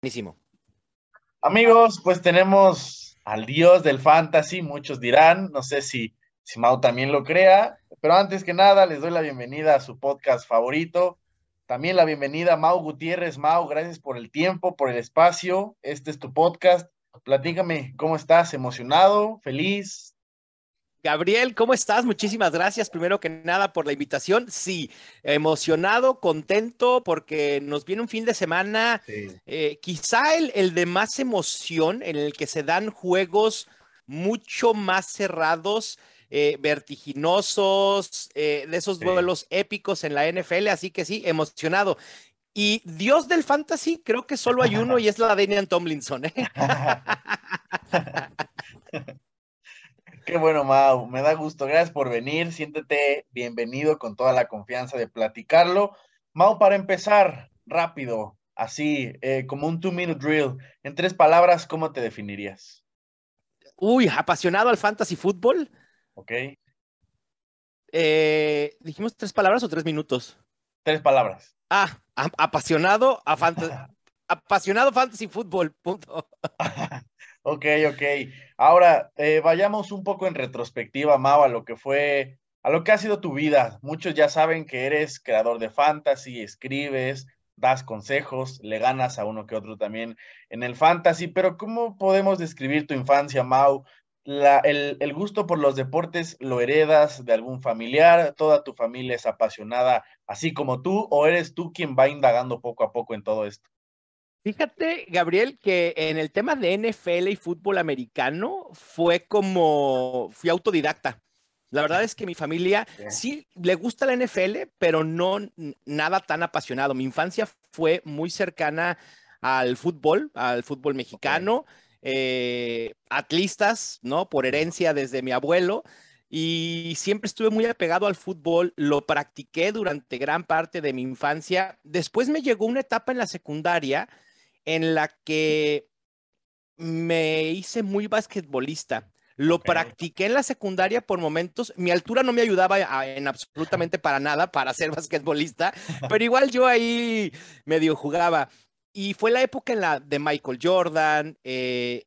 buenísimo. Amigos, pues tenemos al dios del fantasy, muchos dirán, no sé si, si Mau también lo crea, pero antes que nada les doy la bienvenida a su podcast favorito. También la bienvenida a Mau Gutiérrez. Mau, gracias por el tiempo, por el espacio. Este es tu podcast. Platícame, ¿cómo estás? ¿Emocionado? ¿Feliz? Gabriel, ¿cómo estás? Muchísimas gracias primero que nada por la invitación. Sí, emocionado, contento porque nos viene un fin de semana, eh, quizá el, el de más emoción, en el que se dan juegos mucho más cerrados. Eh, vertiginosos, eh, de esos duelos épicos en la NFL, así que sí, emocionado. Y Dios del Fantasy, creo que solo hay uno y es la Daniel Tomlinson. Qué bueno, Mau, me da gusto. Gracias por venir. Siéntete bienvenido con toda la confianza de platicarlo. Mau, para empezar, rápido, así, eh, como un two-minute drill, en tres palabras, ¿cómo te definirías? Uy, apasionado al fantasy fútbol. Ok. Eh, ¿Dijimos tres palabras o tres minutos? Tres palabras. Ah, apasionado a fantasy. apasionado fantasy fútbol, punto. Ok, ok. Ahora, eh, vayamos un poco en retrospectiva, Mau, a lo que fue, a lo que ha sido tu vida. Muchos ya saben que eres creador de fantasy, escribes, das consejos, le ganas a uno que otro también en el fantasy, pero ¿cómo podemos describir tu infancia, Mau? el, el, gusto por los deportes lo heredas de algún familiar, toda tu familia es apasionada, así como tú, o eres tú quien va indagando poco a poco en todo esto? Fíjate, Gabriel, que en el tema de NFL y fútbol americano fue como, fui autodidacta. La verdad es que mi familia sí le gusta la NFL, pero no nada tan apasionado. Mi infancia fue muy cercana al fútbol, al fútbol mexicano, eh, atlistas, ¿no? Por herencia desde mi abuelo. Y siempre estuve muy apegado al fútbol, lo practiqué durante gran parte de mi infancia. Después me llegó una etapa en la secundaria en la que me hice muy basquetbolista. Lo practiqué en la secundaria por momentos. Mi altura no me ayudaba en absolutamente para nada para ser basquetbolista, pero igual yo ahí medio jugaba. Y fue la época en la de Michael Jordan, eh,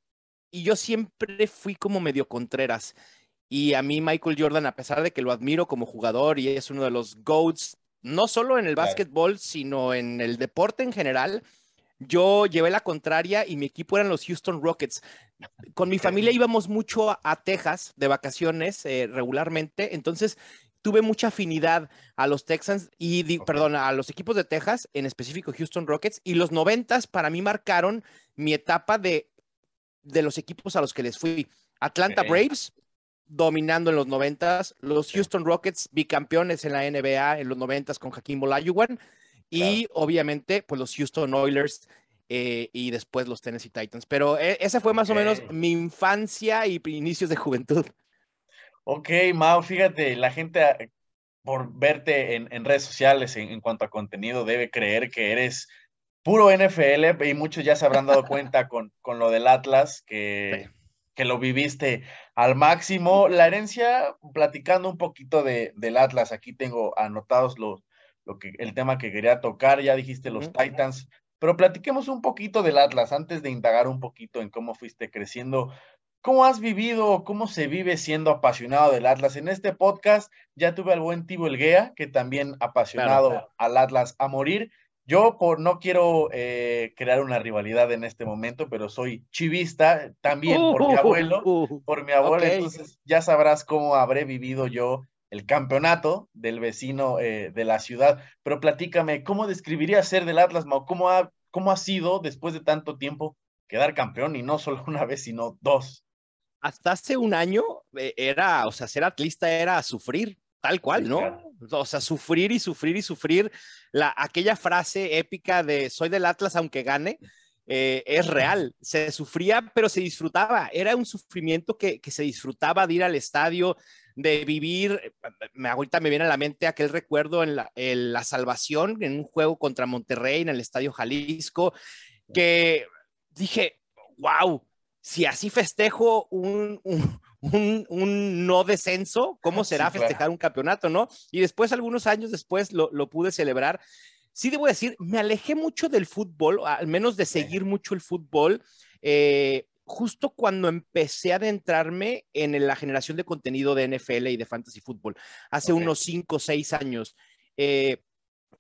y yo siempre fui como medio contreras. Y a mí Michael Jordan, a pesar de que lo admiro como jugador y es uno de los GOATs, no solo en el básquetbol, sino en el deporte en general, yo llevé la contraria y mi equipo eran los Houston Rockets. Con mi familia íbamos mucho a, Texas de vacaciones eh, regularmente, entonces tuve mucha afinidad a los Texans y, perdón, a los equipos de Texas, en específico Houston Rockets, y los noventas para mí marcaron mi etapa de, de los equipos a los que les fui. Atlanta Braves, dominando en los noventas, los Houston Rockets, bicampeones en la NBA en los noventas con Hakim Olajuwon, y obviamente, pues los Houston Oilers eh, y después los Tennessee Titans. Pero eh, esa fue más o menos mi infancia y inicios de juventud. Ok, Mao, fíjate, la gente ah, por verte en, redes sociales en, cuanto a contenido debe creer que eres puro NFL y muchos ya se habrán dado cuenta con, con lo del Atlas, que, que, lo viviste al máximo. La herencia, platicando un poquito de, del Atlas, aquí tengo anotados los, lo que, el tema que quería tocar, ya dijiste los Titans, pero platiquemos un poquito del Atlas antes de indagar un poquito en cómo fuiste creciendo. ¿Cómo has vivido, cómo se vive siendo apasionado del Atlas? En este podcast ya tuve al buen Tibo Elguea, que también apasionado al Atlas a morir. Yo por no quiero eh, crear una rivalidad en este momento, pero soy chivista también por mi abuelo, uh, uh, por mi abuelo, entonces ya sabrás cómo habré vivido yo el campeonato del vecino eh, de la ciudad. Pero platícame, ¿cómo describirías ser del Atlas, Mau? ¿Cómo ha, ¿Cómo ha sido después de tanto tiempo quedar campeón y no solo una vez, sino dos? Hasta hace un año eh, era, o sea, ser atlista era sufrir, tal cual, ¿no? O sea, sufrir y sufrir y sufrir. La, aquella frase épica de soy del Atlas aunque gane, eh, es real. Se sufría, pero se disfrutaba. Era un sufrimiento que, que, se disfrutaba de ir al estadio, de vivir, me, ahorita me viene a la mente aquel recuerdo en la, salvación, en un juego contra Monterrey en el Estadio Jalisco, que dije, wow, si así festejo un, un, no descenso, ¿cómo será festejar un campeonato, no? Y después, algunos años después, lo, pude celebrar. sí debo decir, me alejé mucho del fútbol, al menos de seguir mucho el fútbol, eh, justo cuando empecé a adentrarme en la generación de contenido de NFL y de fantasy fútbol, hace unos cinco o seis años. Eh,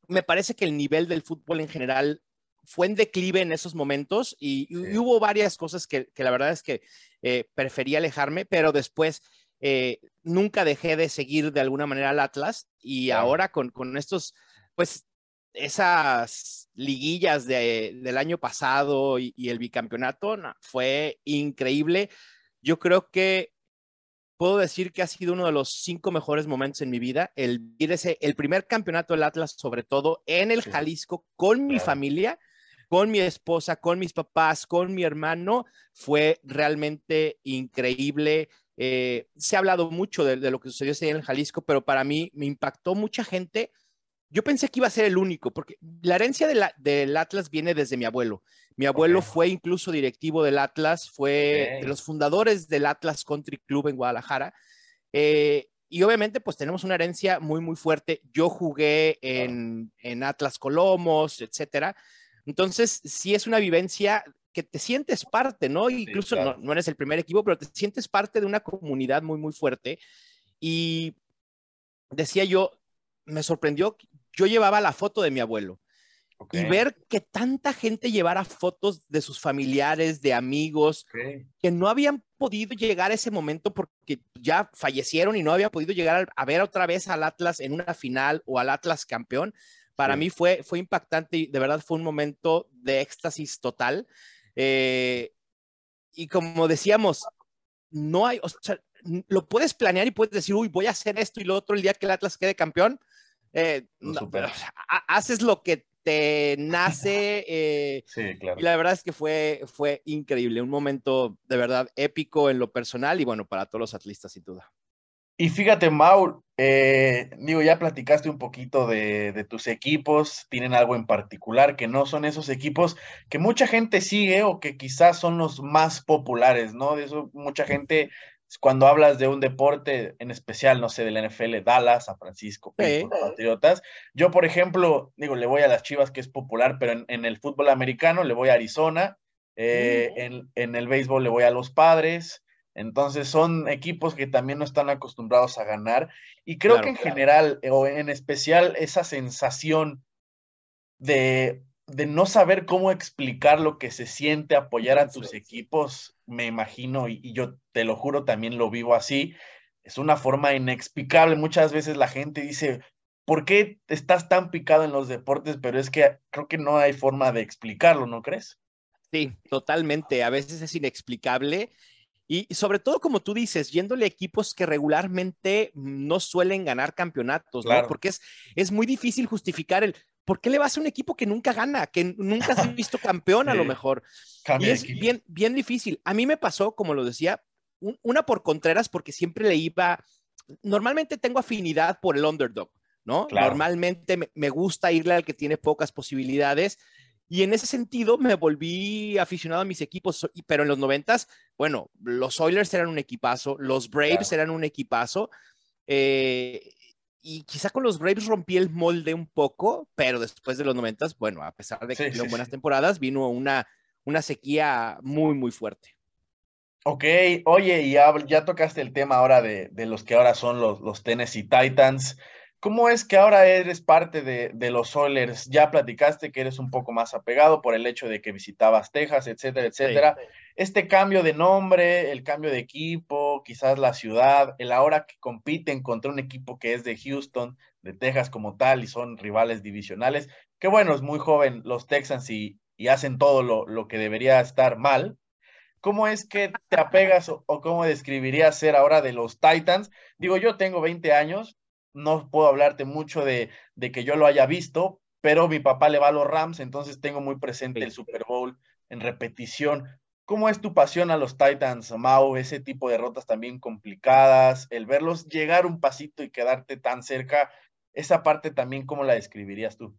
me parece que el nivel del fútbol en general fue en declive en esos momentos y, hubo varias cosas que, la verdad es que eh, prefería alejarme, pero después eh, nunca dejé de seguir de alguna manera al Atlas y ahora con, con, estos, pues esas liguillas de, del año pasado y, el bicampeonato fue increíble. Yo creo que puedo decir que ha sido uno de los cinco mejores momentos en mi vida, el el primer campeonato del Atlas, sobre todo en el Jalisco, con mi familia, con mi esposa, con mis papás, con mi hermano, fue realmente increíble. Eh, se ha hablado mucho de, lo que sucedió ese día en el Jalisco, pero para mí me impactó mucha gente yo pensé que iba a ser el único, porque la herencia del Atlas viene desde mi abuelo. Mi abuelo fue incluso directivo del Atlas, fue de los fundadores del Atlas Country Club en Guadalajara. Eh, y obviamente, pues tenemos una herencia muy, muy fuerte. Yo jugué en, Atlas Colomos, etcétera. Entonces, sí es una vivencia que te sientes parte, ¿no? Incluso no, no, eres el primer equipo, pero te sientes parte de una comunidad muy, muy fuerte. Y decía yo, me sorprendió yo llevaba la foto de mi abuelo. Y ver que tanta gente llevara fotos de sus familiares, de amigos, que no habían podido llegar a ese momento porque ya fallecieron y no habían podido llegar a, ver otra vez al Atlas en una final o al Atlas campeón, para mí fue, fue impactante y de verdad fue un momento de éxtasis total. Eh, y como decíamos, no hay, o sea, lo puedes planear y puedes decir, uy, voy a hacer esto y lo otro el día que el Atlas quede campeón, eh, haces lo que te nace. Eh, sí, claro. Y la verdad es que fue, fue increíble, un momento de verdad épico en lo personal y bueno, para todos los atlistas, sin duda. Y fíjate, Maul, eh, digo, ya platicaste un poquito de, de, tus equipos, tienen algo en particular que no son esos equipos que mucha gente sigue o que quizás son los más populares, ¿no? De eso mucha gente cuando hablas de un deporte en especial, no sé, de la NFL, Dallas, San Francisco, Patriotas. Yo, por ejemplo, digo, le voy a las Chivas, que es popular, pero en, el fútbol americano le voy a Arizona, eh, en, el béisbol le voy a los Padres. Entonces son equipos que también no están acostumbrados a ganar. Y creo que en general, o en especial, esa sensación de de no saber cómo explicar lo que se siente apoyar a tus equipos, me imagino, y, yo te lo juro, también lo vivo así, es una forma inexplicable. Muchas veces la gente dice, ¿por qué estás tan picado en los deportes? Pero es que creo que no hay forma de explicarlo, ¿no crees? Sí, totalmente. A veces es inexplicable. Y sobre todo, como tú dices, yéndole a equipos que regularmente no suelen ganar campeonatos, ¿no? Porque es, es muy difícil justificar el, ¿por qué le vas a un equipo que nunca gana, que nunca has visto campeón a lo mejor? y es bien, bien difícil. A mí me pasó, como lo decía, una por Contreras, porque siempre le iba, normalmente tengo afinidad por el underdog, ¿no? Normalmente me, gusta irle al que tiene pocas posibilidades. Y en ese sentido me volví aficionado a mis equipos, pero en los noventas, bueno, los Oilers eran un equipazo, los Braves eran un equipazo. Eh, y quizá con los Braves rompí el molde un poco, pero después de los noventas, bueno, a pesar de que tuvieron buenas temporadas, vino una, una sequía muy, muy fuerte. Ok, oye, y ya, ya tocaste el tema ahora de, de, los que ahora son los, los Tennessee Titans. ¿Cómo es que ahora eres parte de, de, los Oilers? Ya platicaste que eres un poco más apegado por el hecho de que visitabas Texas, etcétera, etcétera. Este cambio de nombre, el cambio de equipo, quizás la ciudad, el ahora que compiten contra un equipo que es de Houston, de Texas como tal, y son rivales divisionales, que bueno, es muy joven los Texans y, y hacen todo lo, lo, que debería estar mal. ¿Cómo es que te apegas o, o cómo describirías ser ahora de los Titans? Digo, yo tengo 20 años, no puedo hablarte mucho de, de, que yo lo haya visto, pero mi papá le va a los Rams, entonces tengo muy presente el Super Bowl en repetición. ¿Cómo es tu pasión a los Titans, Mau? Ese tipo de derrotas también complicadas, el verlos llegar un pasito y quedarte tan cerca, esa parte también, ¿cómo la describirías tú?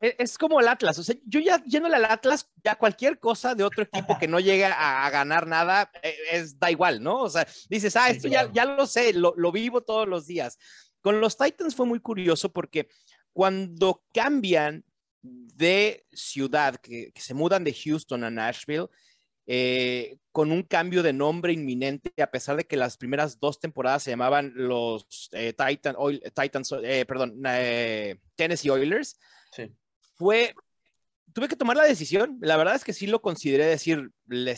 E, es como el Atlas, o sea, yo ya yéndole al Atlas, ya cualquier cosa de otro equipo que no llegue a, ganar nada, e, es, da igual, ¿no? O sea, dices, ah, esto ya, ya lo sé, lo, lo vivo todos los días. Con los Titans fue muy curioso porque cuando cambian de ciudad, que, se mudan de Houston a Nashville, eh, con un cambio de nombre inminente, a pesar de que las primeras dos temporadas se llamaban los eh, Titan, Titans, eh, perdón, Tennessee Oilers, fue, tuve que tomar la decisión. La verdad es que sí lo consideré decir, le,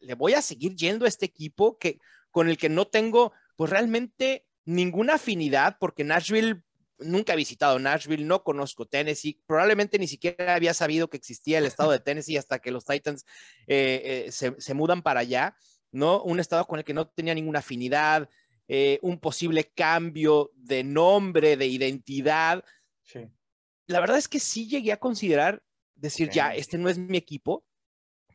le, voy a seguir yendo a este equipo que, con el que no tengo, pues realmente ninguna afinidad, porque Nashville nunca he visitado Nashville, no conozco Tennessee, probablemente ni siquiera había sabido que existía el estado de Tennessee hasta que los Titans eh, eh, se, mudan para allá, ¿no? Un estado con el que no tenía ninguna afinidad, eh, un posible cambio de nombre, de identidad. La verdad es que sí llegué a considerar decir, ya, este no es mi equipo,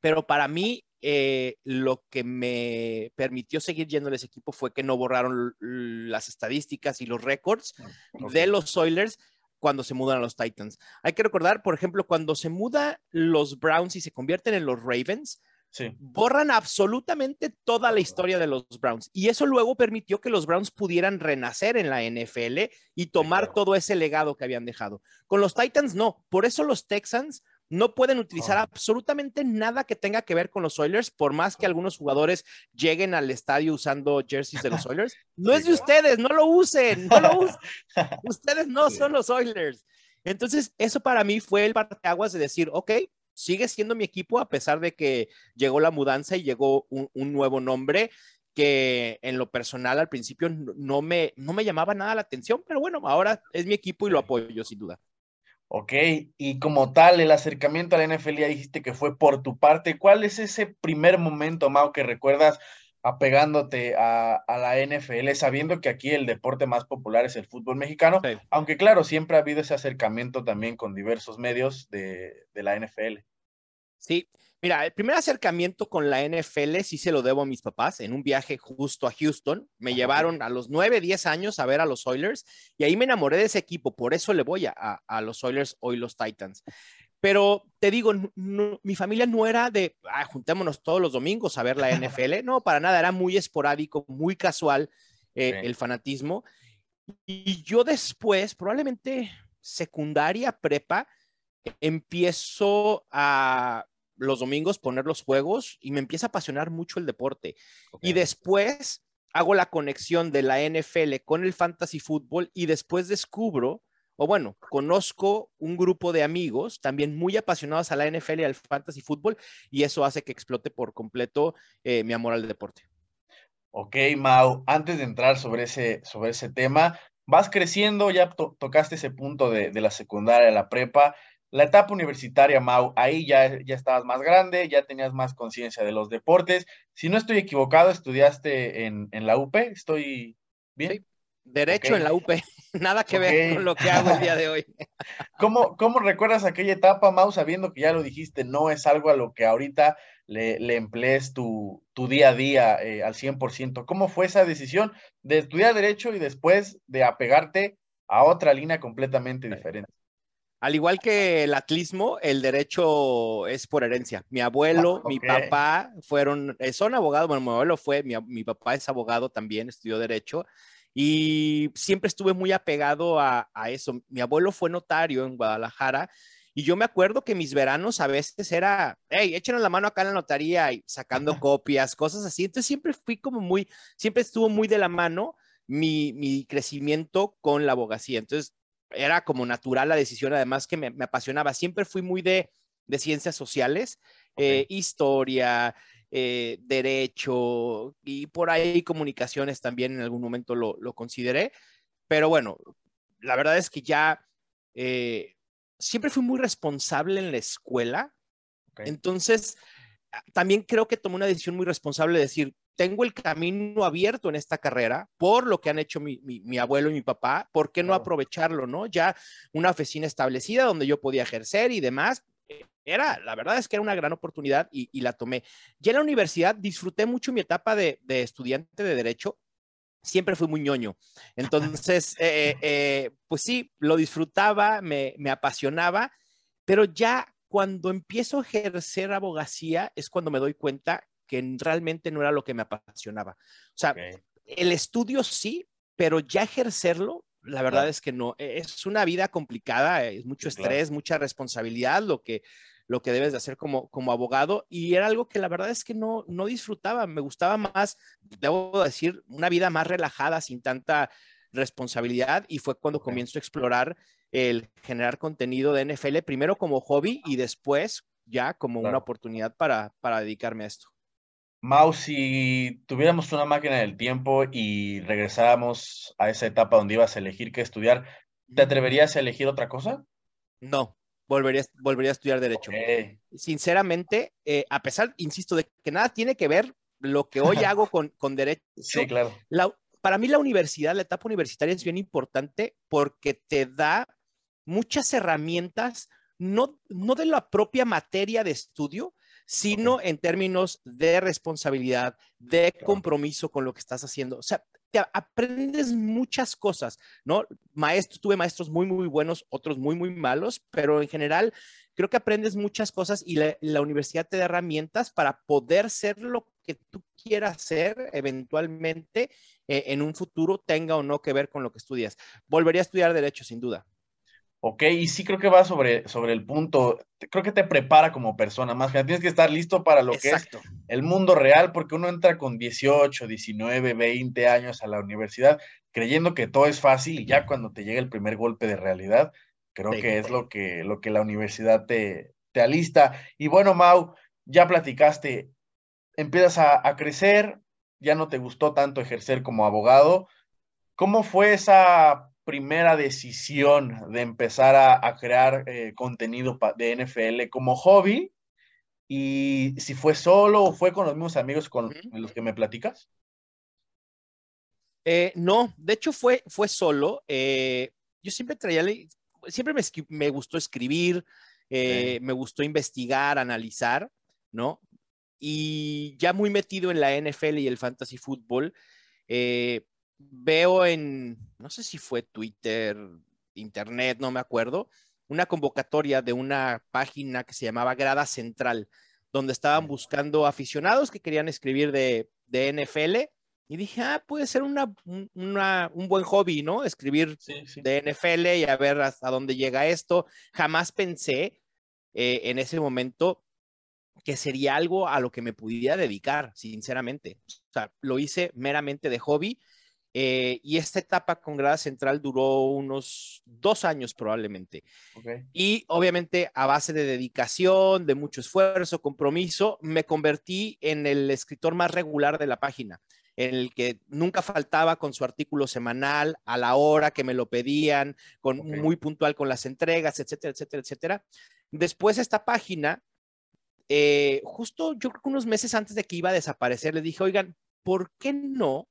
pero para mí eh, lo que me permitió seguir yendo a ese equipo fue que no borraron las estadísticas y los récords ah, de los Oilers cuando se mudan a los Titans. Hay que recordar, por ejemplo, cuando se muda los Browns y se convierten en los Ravens, borran absolutamente toda la historia de los Browns. Y eso luego permitió que los Browns pudieran renacer en la NFL y tomar todo ese legado que habían dejado. Con los Titans no. Por eso los Texans no pueden utilizar absolutamente nada que tenga que ver con los Oilers, por más que algunos jugadores lleguen al estadio usando jerseys de los Oilers. No es de ustedes, no lo usen, no lo usen. ustedes no son los Oilers. Entonces, eso para mí fue el parteaguas de decir, ok, sigue siendo mi equipo a pesar de que llegó la mudanza y llegó un, nuevo nombre que en lo personal al principio no me, no me llamaba nada la atención, pero bueno, ahora es mi equipo y lo apoyo sin duda. Ok, y como tal, el acercamiento a la NFL ya dijiste que fue por tu parte. ¿Cuál es ese primer momento, Mao, que recuerdas apegándote a, la NFL, sabiendo que aquí el deporte más popular es el fútbol mexicano? Aunque claro, siempre ha habido ese acercamiento también con diversos medios de, de la NFL. Sí, Mira, el primer acercamiento con la NFL sí se lo debo a mis papás en un viaje justo a Houston. Me llevaron a los 9, 10 años a ver a los Oilers y ahí me enamoré de ese equipo. Por eso le voy a, los Oilers, hoy los Titans. Pero te digo, mi familia no era de ah, juntémonos todos los domingos a ver la NFL. No, para nada, era muy esporádico, muy casual eh, el fanatismo. Y yo después, probablemente secundaria, prepa, empiezo a los domingos poner los juegos y me empieza a apasionar mucho el deporte. Y después hago la conexión de la NFL con el fantasy fútbol y después descubro, o bueno, conozco un grupo de amigos también muy apasionados a la NFL y al fantasy fútbol y eso hace que explote por completo eh, mi amor al deporte. Ok, Mau, antes de entrar sobre ese, sobre ese tema, vas creciendo, ya tocaste ese punto de, de la secundaria, la prepa, la etapa universitaria, Mau, ahí ya, ya estabas más grande, ya tenías más conciencia de los deportes. Si no estoy equivocado, estudiaste en, la UP, ¿estoy bien? derecho en la UP, nada que ver con lo que hago el día de hoy. ¿Cómo, ¿Cómo, recuerdas aquella etapa, Mau, sabiendo que ya lo dijiste, no es algo a lo que ahorita le, le emplees tu, tu, día a día eh, al 100%? ¿Cómo fue esa decisión de estudiar derecho y después de apegarte a otra línea completamente diferente? Al igual que el atlismo, el derecho es por herencia. Mi abuelo, ah, mi papá fueron, eh, son abogados, bueno, mi abuelo fue, mi, papá es abogado también, estudió derecho y siempre estuve muy apegado a, eso. Mi abuelo fue notario en Guadalajara y yo me acuerdo que mis veranos a veces era, hey, échenos la mano acá en la notaría y sacando copias, cosas así. Entonces siempre fui como muy, siempre estuvo muy de la mano mi, mi crecimiento con la abogacía. Entonces era como natural la decisión, además que me, apasionaba. Siempre fui muy de, ciencias sociales, eh, historia, eh, derecho y por ahí comunicaciones también en algún momento lo, consideré. Pero bueno, la verdad es que ya eh, siempre fui muy responsable en la escuela. Entonces, también creo que tomé una decisión muy responsable de decir, tengo el camino abierto en esta carrera por lo que han hecho mi, abuelo y mi papá, ¿por qué no aprovecharlo, no? Ya una oficina establecida donde yo podía ejercer y demás. Era, la verdad es que era una gran oportunidad y, la tomé. Ya en la universidad disfruté mucho mi etapa de, estudiante de Derecho, siempre fui muy ñoño. Entonces, eh, eh, pues sí, lo disfrutaba, me, me, apasionaba, pero ya cuando empiezo a ejercer abogacía es cuando me doy cuenta que realmente no era lo que me apasionaba. O sea, el estudio sí, pero ya ejercerlo la verdad es que no. E, es una vida complicada, es mucho estrés, mucha responsabilidad lo que, lo que debes de hacer como, como abogado y era algo que la verdad es que no, no disfrutaba. Me gustaba más, debo decir, una vida más relajada, sin tanta responsabilidad y fue cuando comienzo a explorar el generar contenido de NFL, primero como hobby y después ya como una oportunidad para, para dedicarme a esto. Mau, si tuviéramos una máquina del tiempo y regresáramos a esa etapa donde ibas a elegir qué estudiar, ¿te atreverías a elegir otra cosa? No, volvería, volvería a estudiar Derecho. Sinceramente, eh, a pesar, insisto, de que nada tiene que ver lo que hoy hago con, con Derecho. Sí, claro. para mí la universidad, la etapa universitaria es bien importante porque te da muchas herramientas, no, no de la propia materia de estudio, sino en términos de responsabilidad, de compromiso con lo que estás haciendo. O sea, te aprendes muchas cosas, ¿no? Maestros, tuve maestros muy, muy buenos, otros muy, muy malos, pero en general creo que aprendes muchas cosas y la, universidad te da herramientas para poder ser lo que tú quieras ser eventualmente eh, en un futuro, tenga o no que ver con lo que estudias. Volvería a estudiar derecho, sin duda. Ok, y sí creo que va sobre, sobre el punto, creo que te prepara como persona, más que tienes que estar listo para lo que es el mundo real, porque uno entra con 18, 19, 20 años a la universidad creyendo que todo es fácil y ya cuando te llega el primer golpe de realidad, creo que es lo que, lo que la universidad te, te alista. Y bueno, Mau, ya platicaste, empiezas a, a crecer, ya no te gustó tanto ejercer como abogado. ¿Cómo fue esa primera decisión de empezar a, crear eh, contenido de NFL como hobby? Y si fue solo o fue con los mismos amigos con los que me platicas? Eh, no, de hecho fue, fue solo. Eh, yo siempre traía, siempre me, gustó escribir, me gustó investigar, analizar, ¿no? Y ya muy metido en la NFL y el fantasy fútbol, veo en, no sé si fue Twitter, Internet, no me acuerdo, una convocatoria de una página que se llamaba Grada Central, donde estaban buscando aficionados que querían escribir de, NFL. Y dije, ah, puede ser una, un buen hobby, ¿no? Escribir de NFL y a ver hasta dónde llega esto. Jamás pensé eh, en ese momento que sería algo a lo que me pudiera dedicar, sinceramente. O sea, lo hice meramente de hobby eh, y esta etapa con Grada Central duró unos dos años probablemente. Y obviamente a base de dedicación, de mucho esfuerzo, compromiso, me convertí en el escritor más regular de la página, en el que nunca faltaba con su artículo semanal, a la hora que me lo pedían, con, muy puntual con las entregas, etcétera, etcétera, etcétera. Después esta página, eh, justo yo creo que unos meses antes de que iba a desaparecer, le dije, oigan, ¿por qué no?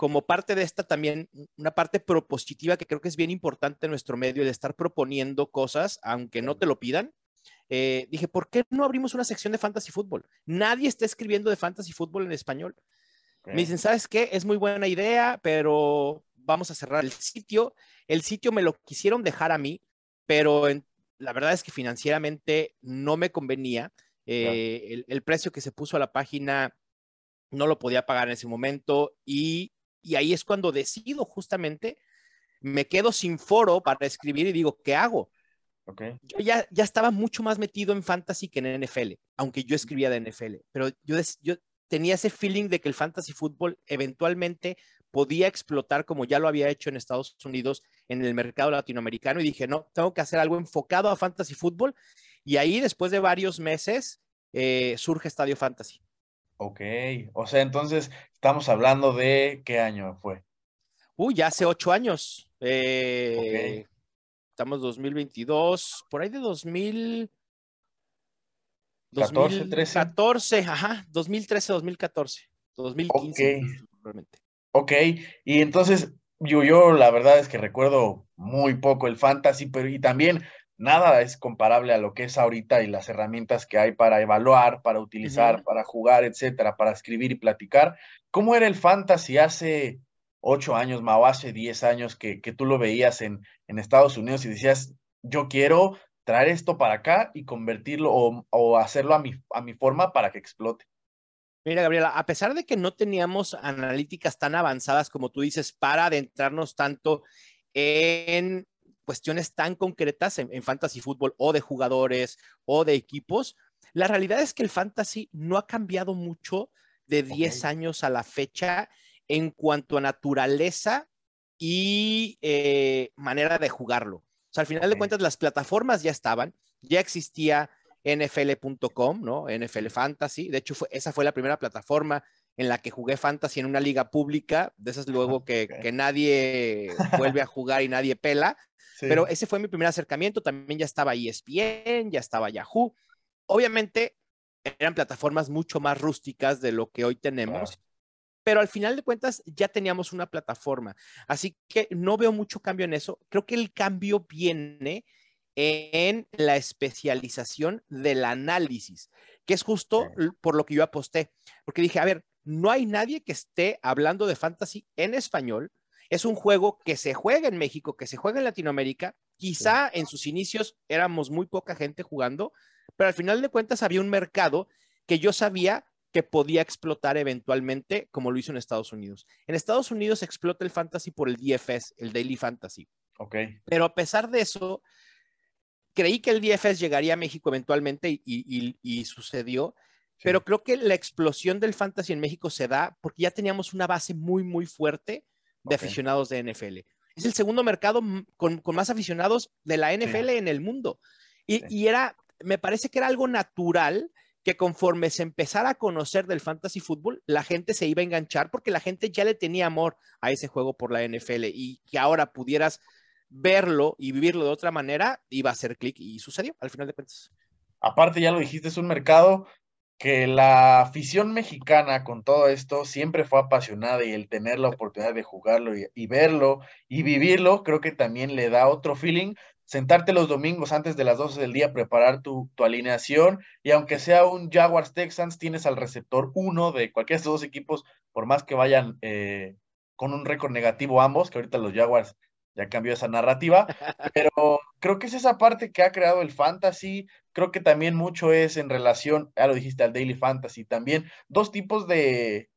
Como parte de esta también, una parte propositiva que creo que es bien importante en nuestro medio, de estar proponiendo cosas, aunque no te lo pidan. Eh, dije, ¿por qué no abrimos una sección de fantasy fútbol? Nadie está escribiendo de fantasy fútbol en español. Me dicen, ¿sabes qué? Es muy buena idea, pero vamos a cerrar el sitio. El sitio me lo quisieron dejar a mí, pero la verdad es que financieramente no me convenía. Eh, el, el, precio que se puso a la página no lo podía pagar en ese momento y y ahí es cuando decido justamente, me quedo sin foro para escribir y digo, ¿qué hago? Yo ya, ya estaba mucho más metido en fantasy que en NFL, aunque yo escribía de NFL, pero yo, yo tenía ese feeling de que el fantasy fútbol eventualmente podía explotar como ya lo había hecho en Estados Unidos en el mercado latinoamericano y dije, no, tengo que hacer algo enfocado a fantasy fútbol y ahí después de varios meses eh, surge Estadio Fantasy. Ok, o sea, entonces estamos hablando de qué año fue. Uy, ya hace ocho años. Eh, estamos 2022, por ahí de 2000. 14, 13. 14, ajá, 2013, 2014, 2015. Ok, ok, y entonces yo, yo la verdad es que recuerdo muy poco el fantasy, pero y también nada es comparable a lo que es ahorita y las herramientas que hay para evaluar, para utilizar, para jugar, etcétera, para escribir y platicar. ¿Cómo era el fantasy hace ocho años, o hace diez años que, tú lo veías en, en, Estados Unidos y decías, yo quiero traer esto para acá y convertirlo o, hacerlo a mi, a mi forma para que explote? Mira, Gabriela, a pesar de que no teníamos analíticas tan avanzadas como tú dices para adentrarnos tanto en cuestiones tan concretas en, fantasy fútbol o de jugadores o de equipos, la realidad es que el fantasy no ha cambiado mucho de 10 años a la fecha en cuanto a naturaleza y eh, manera de jugarlo. O sea, al final de cuentas, las plataformas ya estaban, ya existía NFL.com, ¿no? NFL Fantasy. De hecho, esa fue la primera plataforma en la que jugué Fantasy en una liga pública, de esas luego que, que nadie vuelve a jugar y nadie pela. Pero ese fue mi primer acercamiento. También ya estaba ESPN, ya estaba Yahoo. Obviamente eran plataformas mucho más rústicas de lo que hoy tenemos. Pero al final de cuentas ya teníamos una plataforma. Así que no veo mucho cambio en eso. Creo que el cambio viene en la especialización del análisis, que es justo por lo que yo aposté, porque dije, a ver, no hay nadie que esté hablando de fantasy en español. Es un juego que se juega en México, que se juega en Latinoamérica. Quizá en sus inicios éramos muy poca gente jugando, pero al final de cuentas había un mercado que yo sabía que podía explotar eventualmente, como lo hizo en Estados Unidos. En Estados Unidos explota el fantasy por el DFS, el Daily Fantasy. Ok. Pero a pesar de eso, creí que el DFS llegaría a México eventualmente y, sucedió, pero creo que la explosión del fantasy en México se da porque ya teníamos una base muy, muy fuerte de aficionados de NFL. Es el segundo mercado con, más aficionados de la NFL en el mundo. Y, era, me parece que era algo natural que conforme se empezara a conocer del fantasy fútbol, la gente se iba a enganchar porque la gente ya le tenía amor a ese juego por la NFL y que ahora pudieras verlo y vivirlo de otra manera, iba a hacer clic y sucedió al final de cuentas. Aparte, ya lo dijiste, es un mercado que la afición mexicana con todo esto siempre fue apasionada y el tener la oportunidad de jugarlo y, verlo y vivirlo, creo que también le da otro feeling. Sentarte los domingos antes de las 12 del día, preparar tu, alineación y aunque sea un Jaguars Texans, tienes al receptor uno de cualquiera de estos dos equipos, por más que vayan eh, con un récord negativo ambos, que ahorita los Jaguars ya cambió esa narrativa, pero creo que es esa parte que ha creado el fantasy, creo que también mucho es en relación, ya lo dijiste, al daily fantasy, también dos tipos de,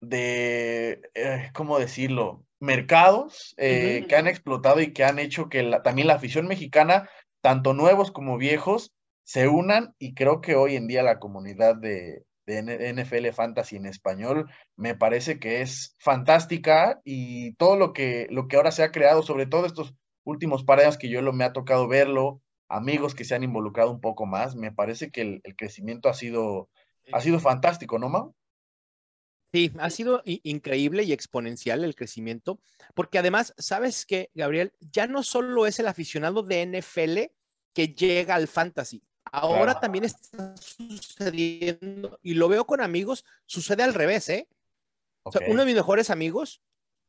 de, eh, ¿cómo decirlo? Mercados eh, que han explotado y que han hecho que también la afición mexicana, tanto nuevos como viejos, se unan y creo que hoy en día la comunidad de, de NFL Fantasy en español, me parece que es fantástica y todo lo que, lo que ahora se ha creado, sobre todo estos últimos par años que yo lo, me ha tocado verlo, amigos que se han involucrado un poco más, me parece que el, crecimiento ha sido, ha sido fantástico, ¿no, Mau? Sí, ha sido increíble y exponencial el crecimiento, porque además, ¿sabes qué, Gabriel? Ya no solo es el aficionado de NFL que llega al fantasy, Ahora también está sucediendo, y lo veo con amigos, sucede al revés, ¿eh? uno de mis mejores amigos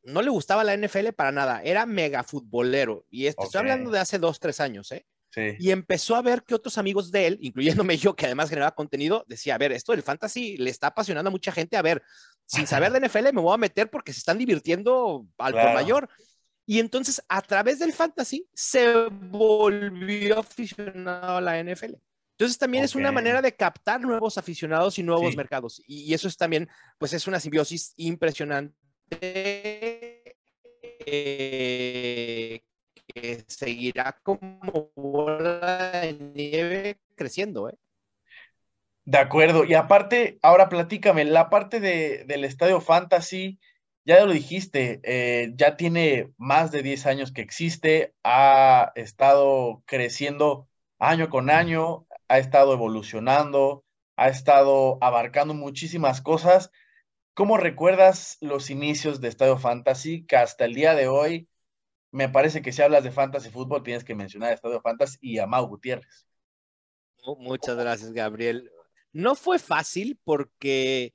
no le gustaba la NFL para nada, era mega futbolero, y esto, estoy hablando de hace dos, tres años, ¿eh? Sí. Y empezó a ver que otros amigos de él, incluyéndome yo, que además generaba contenido, decía, a ver, esto del fantasy le está apasionando a mucha gente, a ver, sin saber de NFL me voy a meter porque se están divirtiendo al por mayor. Y entonces, a través del fantasy, se volvió aficionado a la NFL. Entonces también es una manera de captar nuevos aficionados y nuevos mercados. Y, eso es también, pues es una simbiosis impresionante eh, que seguirá como bola de nieve creciendo. ¿eh? De acuerdo. Y aparte, ahora platícame, la parte de, del estadio fantasy, ya lo dijiste, eh, ya tiene más de 10 años que existe, ha estado creciendo año con año, ha estado evolucionando, ha estado abarcando muchísimas cosas. ¿Cómo recuerdas los inicios de Estadio Fantasy? Que hasta el día de hoy, me parece que si hablas de Fantasy Fútbol, tienes que mencionar Estadio Fantasy y a Mau Gutiérrez. Muchas gracias, Gabriel. No fue fácil porque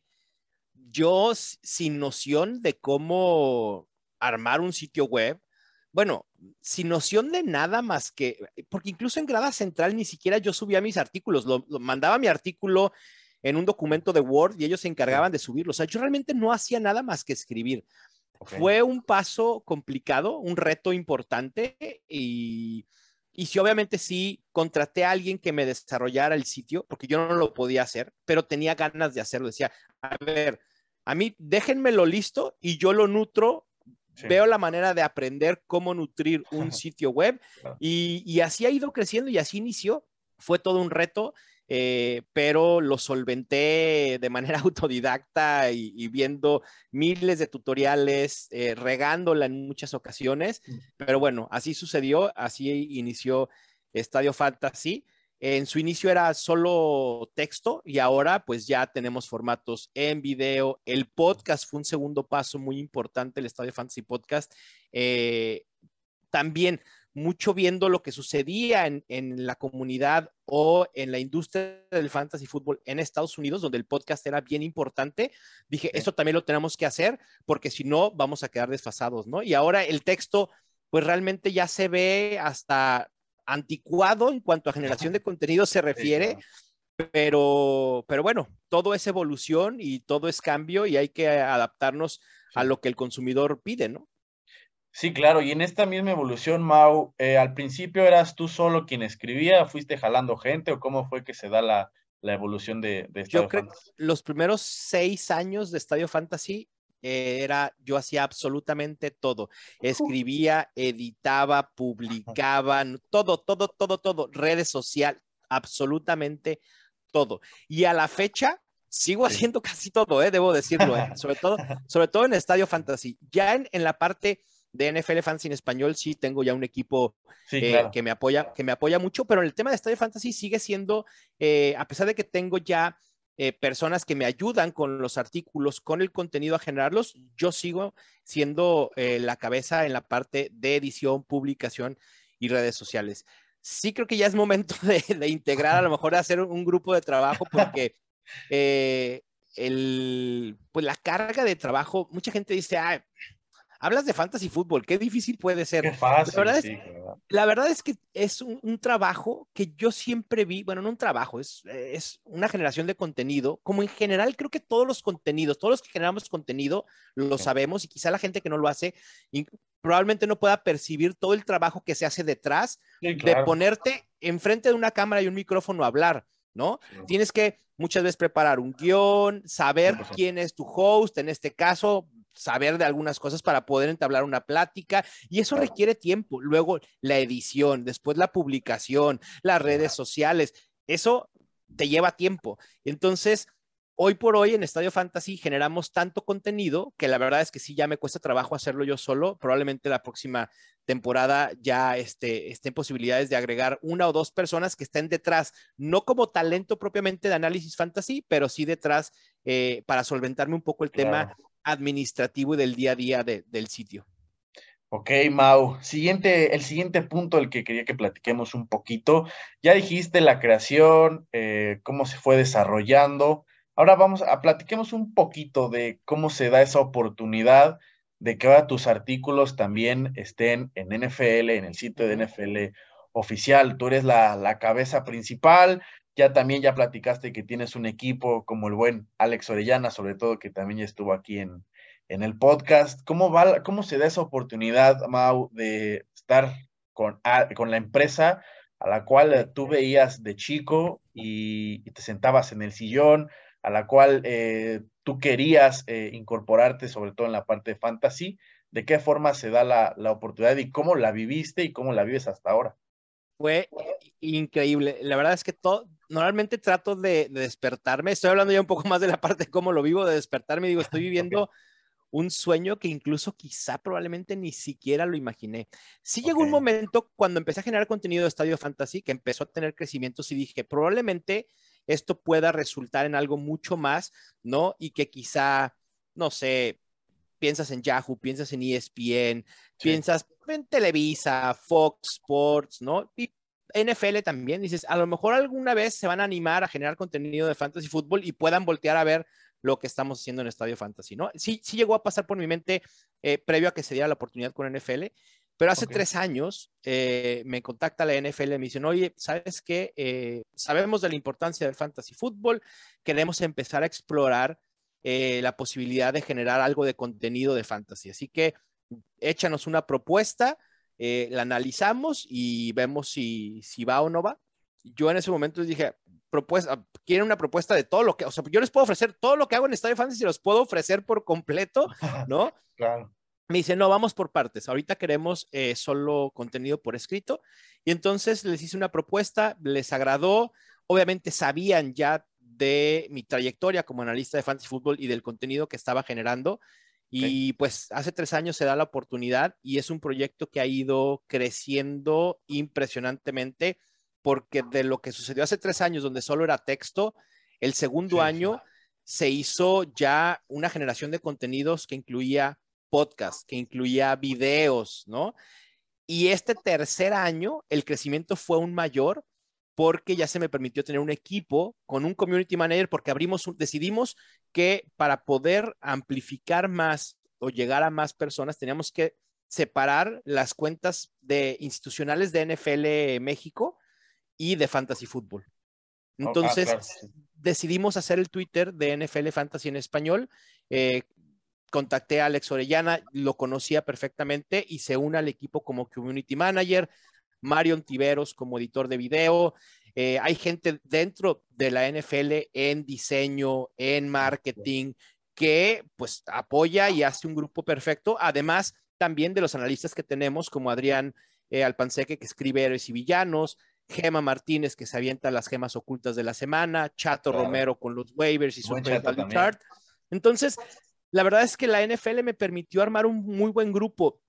yo, sin noción de cómo armar un sitio web, bueno, sin noción de nada más que, porque incluso en grada central ni siquiera yo subía mis artículos, lo, mandaba mi artículo en un documento de Word y ellos se encargaban de subirlo. O sea, yo realmente no hacía nada más que escribir. Fue un paso complicado, un reto importante y, y si obviamente sí contraté a alguien que me desarrollara el sitio, porque yo no lo podía hacer, pero tenía ganas de hacerlo. Decía, a ver, a mí déjenmelo listo y yo lo nutro Veo la manera de aprender cómo nutrir un sitio web y, así ha ido creciendo y así inició. Fue todo un reto, eh, pero lo solventé de manera autodidacta y, viendo miles de tutoriales, eh, regándola en muchas ocasiones. Mm. Pero bueno, así sucedió, así inició Estadio Fantasy. En su inicio era solo texto y ahora pues ya tenemos formatos en video. El podcast fue un segundo paso muy importante, el Estadio Fantasy Podcast. Eh, también mucho viendo lo que sucedía en, la comunidad o en la industria del fantasy fútbol en Estados Unidos, donde el podcast era bien importante. Dije, esto también lo tenemos que hacer porque si no, vamos a quedar desfasados, ¿no? Y ahora el texto, pues realmente ya se ve hasta anticuado en cuanto a generación de contenido se refiere, pero, pero bueno, todo es evolución y todo es cambio y hay que adaptarnos a lo que el consumidor pide, ¿no? Sí, claro, y en esta misma evolución, Mau, eh, al principio eras tú solo quien escribía, fuiste jalando gente o cómo fue que se da la, evolución de, de Estadio Yo creo Que los primeros seis años de Estadio Fantasy era, yo hacía absolutamente todo. Escribía, editaba, publicaba, todo, todo, todo, todo, redes sociales, absolutamente todo. Y a la fecha sigo haciendo casi todo, ¿eh? debo decirlo, ¿eh? sobre, todo, sobre todo en Estadio Fantasy. Ya en, en, la parte de NFL Fans en español sí tengo ya un equipo eh, que, me apoya, que me apoya mucho, pero en el tema de Estadio Fantasy sigue siendo, a pesar de que tengo ya eh, personas que me ayudan con los artículos, con el contenido a generarlos, yo sigo siendo eh, la cabeza en la parte de edición, publicación y redes sociales. Sí creo que ya es momento de, integrar, a lo mejor hacer un grupo de trabajo porque eh, el, pues la carga de trabajo, mucha gente dice, ah, hablas de fantasy fútbol, qué difícil puede ser. Qué fácil, la, verdad es, la verdad es que es un, trabajo que yo siempre vi, bueno, no un trabajo, es, es una generación de contenido, como en general creo que todos los contenidos, todos los que generamos contenido lo sabemos y quizá la gente que no lo hace probablemente no pueda percibir todo el trabajo que se hace detrás de ponerte enfrente de una cámara y un micrófono a hablar. ¿no? Tienes que muchas veces preparar un guion, saber quién es tu host, en este caso, saber de algunas cosas para poder entablar una plática y eso requiere tiempo. Luego la edición, después la publicación, las redes sociales, eso te lleva tiempo. Entonces, hoy por hoy en Estadio Fantasy generamos tanto contenido que la verdad es que sí, ya me cuesta trabajo hacerlo yo solo. Probablemente la próxima temporada ya este, estén posibilidades de agregar una o dos personas que estén detrás, no como talento propiamente de análisis fantasy, pero sí detrás eh, para solventarme un poco el tema administrativo y del día a día del sitio. Ok, Mau. Siguiente, el siguiente punto el que quería que platiquemos un poquito. Ya dijiste la creación, eh, cómo se fue desarrollando. Ahora vamos a platiquemos un poquito de cómo se da esa oportunidad de que ahora tus artículos también estén en NFL, en el sitio de NFL oficial. Tú eres la, la cabeza principal, ya también ya platicaste que tienes un equipo como el buen Alex Orellana, sobre todo que también ya estuvo aquí en, en el podcast. ¿Cómo, va, ¿Cómo se da esa oportunidad, Mau, de estar con, con la empresa a la cual tú veías de chico y, te sentabas en el sillón, a la cual eh, tú querías eh, incorporarte, sobre todo en la parte de fantasy? ¿De qué forma se da la, la oportunidad y cómo la viviste y cómo la vives hasta ahora? Fue increíble. La verdad es que todo, normalmente trato de, despertarme. Estoy hablando ya un poco más de la parte de cómo lo vivo, de despertarme. Digo, estoy viviendo un sueño que incluso quizá probablemente ni siquiera lo imaginé. Sí llegó un momento cuando empecé a generar contenido de Estadio Fantasy que empezó a tener crecimientos y dije, probablemente esto pueda resultar en algo mucho más, ¿no? Y que quizá, no sé, piensas en Yahoo, piensas en ESPN, piensas en Televisa, Fox Sports, ¿no? Y NFL también, dices, a lo mejor alguna vez se van a animar a generar contenido de fantasy fútbol y puedan voltear a ver lo que estamos haciendo en Estadio Fantasy, ¿no? Sí, sí llegó a pasar por mi mente eh, previo a que se diera la oportunidad con NFL, pero hace tres años eh, me contacta la NFL y me dicen, oye, ¿sabes qué? Eh, sabemos de la importancia del fantasy fútbol, queremos empezar a explorar la posibilidad de generar algo de contenido de fantasy. Así que échanos una propuesta eh, la analizamos y vemos si, si va o no va. Yo en ese momento dije, propuesta, quieren una propuesta de todo lo que, o sea, yo les puedo ofrecer todo lo que hago en Estadio Fantasy, los puedo ofrecer por completo, ¿no? claro. Me dice, no, vamos por partes. Ahorita queremos eh, solo contenido por escrito. Y entonces les hice una propuesta, les agradó. Obviamente sabían ya de mi trayectoria como analista de fantasy fútbol y del contenido que estaba generando. Y pues hace tres años se da la oportunidad y es un proyecto que ha ido creciendo impresionantemente porque de lo que sucedió hace tres años donde solo era texto, el segundo año se hizo ya una generación de contenidos que incluía podcast, que incluía videos, ¿no? Y este tercer año el crecimiento fue aún mayor porque ya se me permitió tener un equipo con un community manager porque abrimos, decidimos que para poder amplificar más o llegar a más personas teníamos que separar las cuentas de institucionales de NFL México y de Fantasy Football. Oh, ah, Entonces, decidimos hacer el Twitter de NFL Fantasy en español. Eh, contacté a Alex Orellana, lo conocía perfectamente y se une al equipo como community manager. Marion Tiveros como editor de video. Eh, hay gente dentro de la NFL en diseño, en marketing, que pues apoya y hace un grupo perfecto. Además, también de los analistas que tenemos, como Adrián eh, Alpanseque, que escribe Héroes y Villanos, Gema Martínez, que se avienta las gemas ocultas de la semana, Chato Romero con los waivers y su chart. Entonces, la verdad es que la NFL me permitió armar un muy buen grupo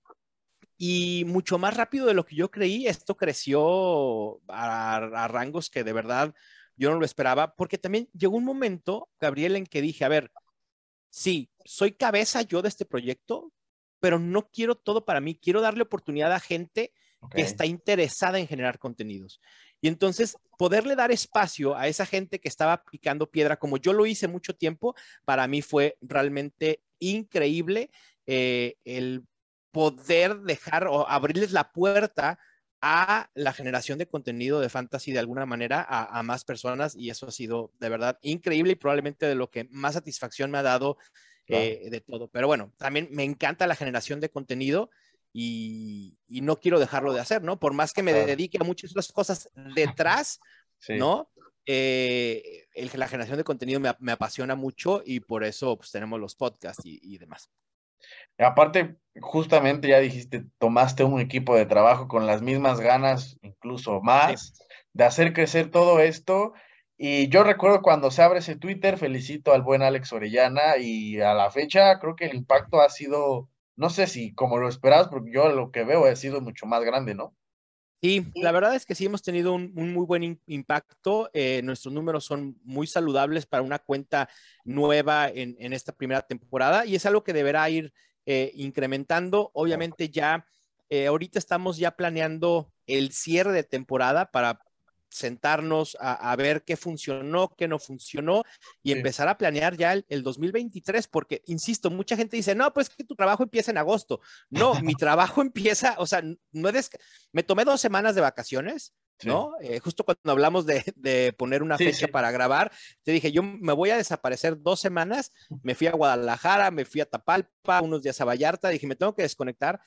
y mucho más rápido de lo que yo creí. Esto creció a, rangos que de verdad yo no lo esperaba, porque también llegó un momento, Gabriel, en que dije, a ver, sí, soy cabeza yo de este proyecto, pero no quiero todo para mí, quiero darle oportunidad a gente que está interesada en generar contenidos. Y entonces poderle dar espacio a esa gente que estaba picando piedra, como yo lo hice mucho tiempo, para mí fue realmente increíble eh, el poder dejar o abrirles la puerta a la generación de contenido de fantasy de alguna manera a, más personas y eso ha sido de verdad increíble y probablemente de lo que más satisfacción me ha dado eh, de todo. Pero bueno, también me encanta la generación de contenido y, no quiero dejarlo de hacer, ¿no? Por más que me dedique a muchas otras cosas detrás, ¿no? Eh, la generación de contenido me, apasiona mucho y por eso pues, tenemos los podcasts y demás. Aparte, justamente ya dijiste, tomaste un equipo de trabajo con las mismas ganas, incluso más, de hacer crecer todo esto. Y yo recuerdo cuando se abre ese Twitter, felicito al buen Alex Orellana y a la fecha creo que el impacto ha sido, no sé si como lo esperabas, porque yo lo que veo ha sido mucho más grande, ¿no? Sí, la verdad es que sí hemos tenido un, muy buen impacto. Eh, nuestros números son muy saludables para una cuenta nueva en, en, esta primera temporada y es algo que deberá ir eh, incrementando. Obviamente ya, eh, ahorita estamos ya planeando el cierre de temporada para sentarnos a, ver qué funcionó, qué no funcionó y empezar a planear ya el, 2023, porque, insisto, mucha gente dice, no, pues que tu trabajo empieza en agosto. No, mi trabajo empieza, o sea, no es, me tomé dos semanas de vacaciones, ¿no? Eh, justo cuando hablamos de, poner una fecha para grabar, te dije, yo me voy a desaparecer dos semanas, me fui a Guadalajara, me fui a Tapalpa, unos días a Vallarta, dije, me tengo que desconectar,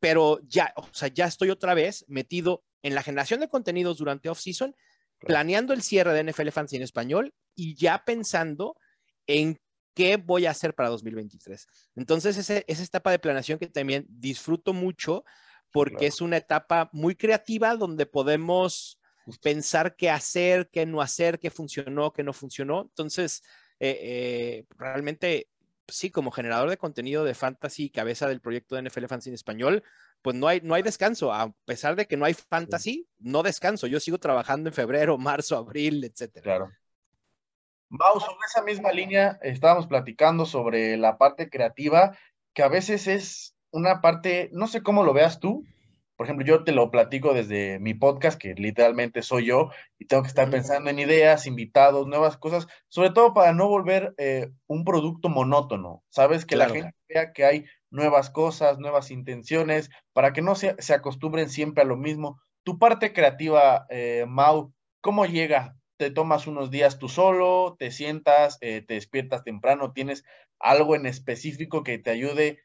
pero ya, o sea, ya estoy otra vez metido en la generación de contenidos durante off-season, planeando el cierre de NFL Fans en español y ya pensando en qué voy a hacer para 2023. Entonces, esa etapa de planeación que también disfruto mucho porque es una etapa muy creativa donde podemos pensar qué hacer, qué no hacer, qué funcionó, qué no funcionó. Entonces, eh, eh, realmente, sí, como generador de contenido de fantasy, cabeza del proyecto de NFL Fantasy en español, pues no hay, no hay descanso. A pesar de que no hay fantasy, no descanso. Yo sigo trabajando en febrero, marzo, abril, etcétera. Claro. Mau, sobre esa misma línea, estábamos platicando sobre la parte creativa, que a veces es una parte, no sé cómo lo veas tú, por ejemplo, yo te lo platico desde mi podcast, que literalmente soy yo, y tengo que estar pensando en ideas, invitados, nuevas cosas, sobre todo para no volver eh, un producto monótono, ¿sabes? Que la gente vea que hay nuevas cosas, nuevas intenciones, para que no se, se acostumbren siempre a lo mismo. Tu parte creativa, eh, Mau, ¿cómo llega? ¿Te tomas unos días tú solo? ¿Te sientas? Eh, ¿Te despiertas temprano? ¿Tienes algo en específico que te ayude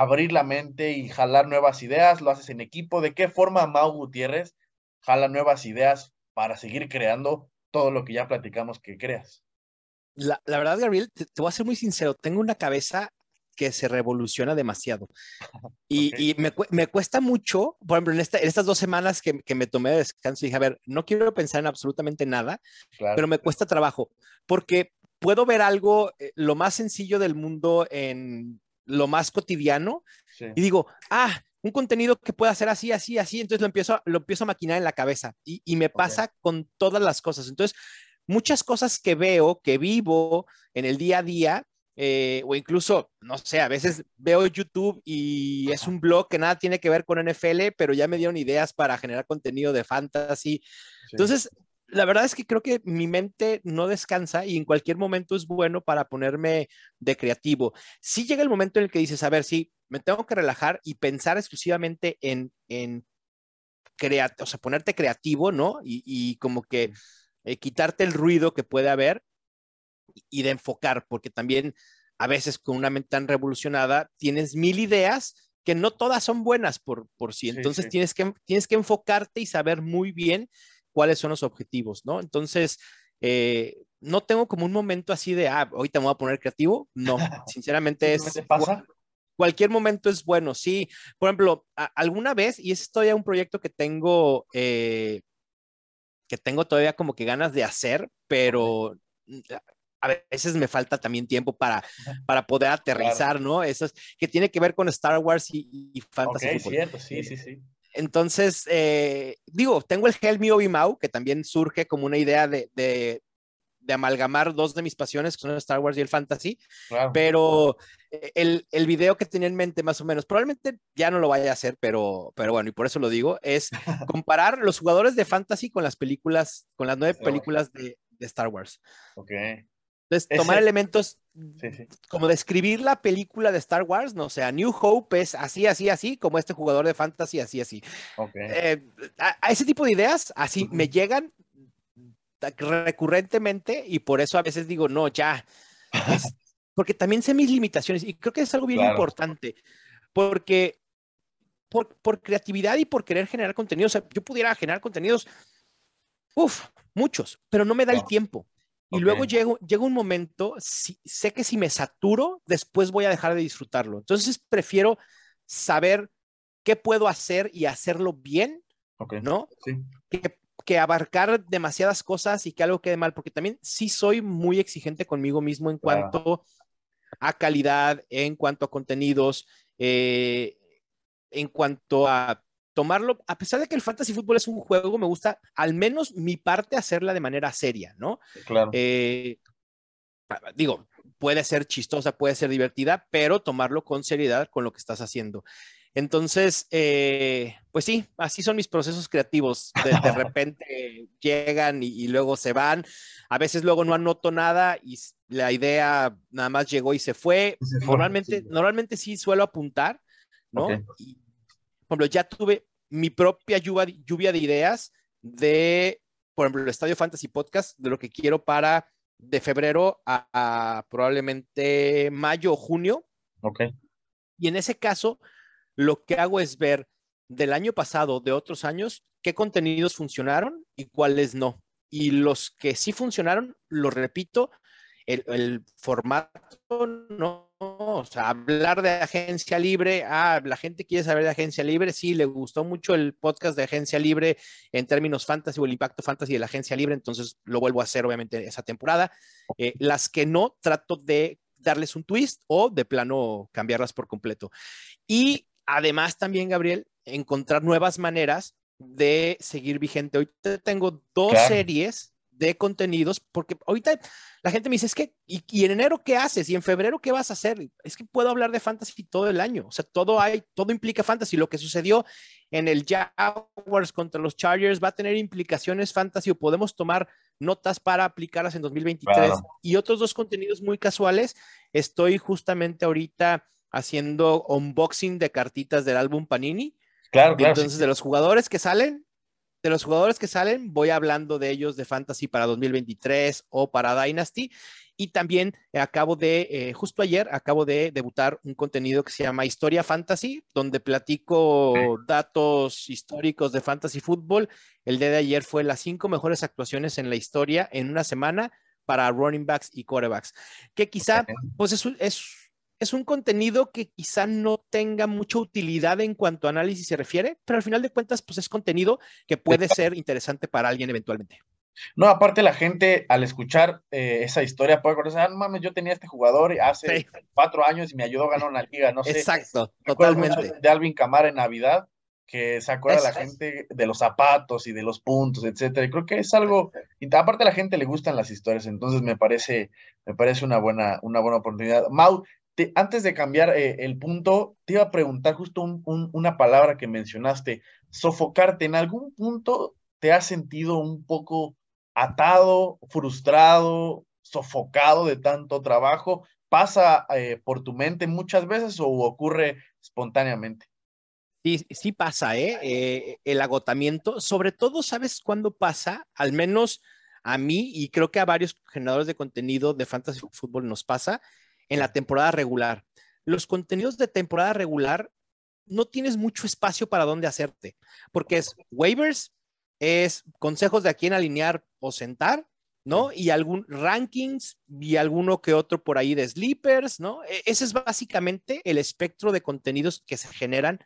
abrir la mente y jalar nuevas ideas? ¿Lo haces en equipo? ¿De qué forma Mau Gutiérrez jala nuevas ideas para seguir creando todo lo que ya platicamos que creas? La, verdad, Gabriel, te, voy a ser muy sincero, tengo una cabeza que se revoluciona demasiado. Y, me, cuesta mucho, por ejemplo, en, estas dos semanas que, me tomé de descanso, dije, a ver, no quiero pensar en absolutamente nada, pero me cuesta trabajo, porque puedo ver algo, eh, lo más sencillo del mundo en lo más cotidiano, y digo, ah, un contenido que pueda ser así, así, así, entonces lo empiezo, lo empiezo a maquinar en la cabeza y, me pasa con todas las cosas. Entonces, muchas cosas que veo, que vivo en el día a día, eh, o incluso, no sé, a veces veo YouTube y es un blog que nada tiene que ver con NFL, pero ya me dieron ideas para generar contenido de fantasy. Entonces, la verdad es que creo que mi mente no descansa y en cualquier momento es bueno para ponerme de creativo. Si llega el momento en el que dices, a ver, sí, me tengo que relajar y pensar exclusivamente en, en o sea, ponerte creativo, ¿no? Y, como que eh, quitarte el ruido que puede haber y de enfocar, porque también a veces con una mente tan revolucionada tienes mil ideas que no todas son buenas por, por sí. Entonces Tienes, que, tienes que enfocarte y saber muy bien cuáles son los objetivos, ¿no? Entonces, eh, no tengo como un momento así de, ah, ahorita me voy a poner creativo. No, sinceramente es... pasa? Cualquier momento es bueno, sí. Por ejemplo, alguna vez, y es todavía un proyecto que tengo, eh, que tengo todavía como que ganas de hacer, pero a veces me falta también tiempo para, para poder aterrizar, ¿no? Eso es, que tiene que ver con Star Wars y, y Fantasy. Ok, cierto, sí, sí, sí. Entonces, eh, digo, tengo el Helm Me Mau, que también surge como una idea de, de, amalgamar dos de mis pasiones, que son Star Wars y el Fantasy, pero eh, el, el, video que tenía en mente más o menos, probablemente ya no lo vaya a hacer, pero, pero bueno, y por eso lo digo, es comparar los jugadores de Fantasy con las películas, con las nueve películas de, de Star Wars. Ok. Entonces, tomar elementos como describir la película de Star Wars, no o sea, New Hope es así, así, así, como este jugador de fantasy, así, así. Eh, a, ese tipo de ideas, así me llegan recurrentemente y por eso a veces digo, no, ya. porque también sé mis limitaciones y creo que es algo bien importante, porque por, por, creatividad y por querer generar contenidos, o sea, yo pudiera generar contenidos, uff, muchos, pero no me da el tiempo. Y luego llego, llega un momento, si, sé que si me saturo, después voy a dejar de disfrutarlo. Entonces prefiero saber qué puedo hacer y hacerlo bien, ¿no? Que, que, abarcar demasiadas cosas y que algo quede mal, porque también sí soy muy exigente conmigo mismo en cuanto a calidad, en cuanto a contenidos, eh, en cuanto a tomarlo, a pesar de que el fantasy fútbol es un juego, me gusta al menos mi parte hacerla de manera seria, ¿no? Claro. Eh, digo, puede ser chistosa, puede ser divertida, pero tomarlo con seriedad con lo que estás haciendo. Entonces, eh, pues sí, así son mis procesos creativos. De, repente llegan y, luego se van. A veces luego no anoto nada y la idea nada más llegó y se fue. normalmente, sí. normalmente sí suelo apuntar, ¿no? Por ejemplo, ya tuve mi propia lluvia, de ideas de, por ejemplo, el Estadio Fantasy Podcast, de lo que quiero para de febrero a, probablemente mayo o junio. Ok. Y en ese caso, lo que hago es ver del año pasado, de otros años, qué contenidos funcionaron y cuáles no. Y los que sí funcionaron, lo repito, el, formato no, o sea, hablar de agencia libre, ah, la gente quiere saber de agencia libre, sí, le gustó mucho el podcast de agencia libre en términos fantasy o el impacto fantasy de la agencia libre, entonces lo vuelvo a hacer obviamente esa temporada. Eh, las que no, trato de darles un twist o de plano cambiarlas por completo. Y además también, Gabriel, encontrar nuevas maneras de seguir vigente. Hoy tengo dos series de contenidos, porque ahorita la gente me dice, es que, ¿y, en enero qué haces? ¿Y en febrero qué vas a hacer? Es que puedo hablar de fantasy todo el año, o sea, todo hay, todo implica fantasy. Lo que sucedió en el Jaguars contra los Chargers va a tener implicaciones fantasy o podemos tomar notas para aplicarlas en 2023 y otros dos contenidos muy casuales. Estoy justamente ahorita haciendo unboxing de cartitas del álbum Panini. Claro, claro. Entonces, de los jugadores que salen, de los jugadores que salen, voy hablando de ellos de Fantasy para 2023 o para Dynasty. Y también acabo de, eh, justo ayer, acabo de debutar un contenido que se llama Historia Fantasy, donde platico datos históricos de fantasy fútbol. El día de ayer fue las cinco mejores actuaciones en la historia en una semana para running backs y quarterbacks, que quizá, pues es, es es un contenido que quizá no tenga mucha utilidad en cuanto a análisis se refiere, pero al final de cuentas, pues es contenido que puede ser interesante para alguien eventualmente. No, aparte la gente al escuchar eh, esa historia puede decir, ah, no mames, yo tenía este jugador hace cuatro años y me ayudó a ganar una liga, no sé. Exacto, totalmente. De Alvin Camara en Navidad, que se acuerda la gente de los zapatos y de los puntos, etcétera. Y creo que es algo, y aparte a la gente le gustan las historias, entonces me parece, me parece una buena, una buena oportunidad. Mau, antes de cambiar eh, el punto, te iba a preguntar justo una palabra que mencionaste, sofocarte. ¿En algún punto te has sentido un poco atado, frustrado, sofocado de tanto trabajo? ¿Pasa eh, por tu mente muchas veces o ocurre espontáneamente? Sí, sí pasa, ¿eh? ¿eh? El agotamiento, sobre todo, ¿sabes cuándo pasa? Al menos a mí y creo que a varios generadores de contenido de fantasy fútbol nos pasa en la temporada regular. Los contenidos de temporada regular no tienes mucho espacio para dónde hacerte, porque es waivers, es consejos de a quién alinear o sentar, ¿no? Y algún rankings y alguno que otro por ahí de sleepers, ¿no? E, ese es básicamente el espectro de contenidos que se generan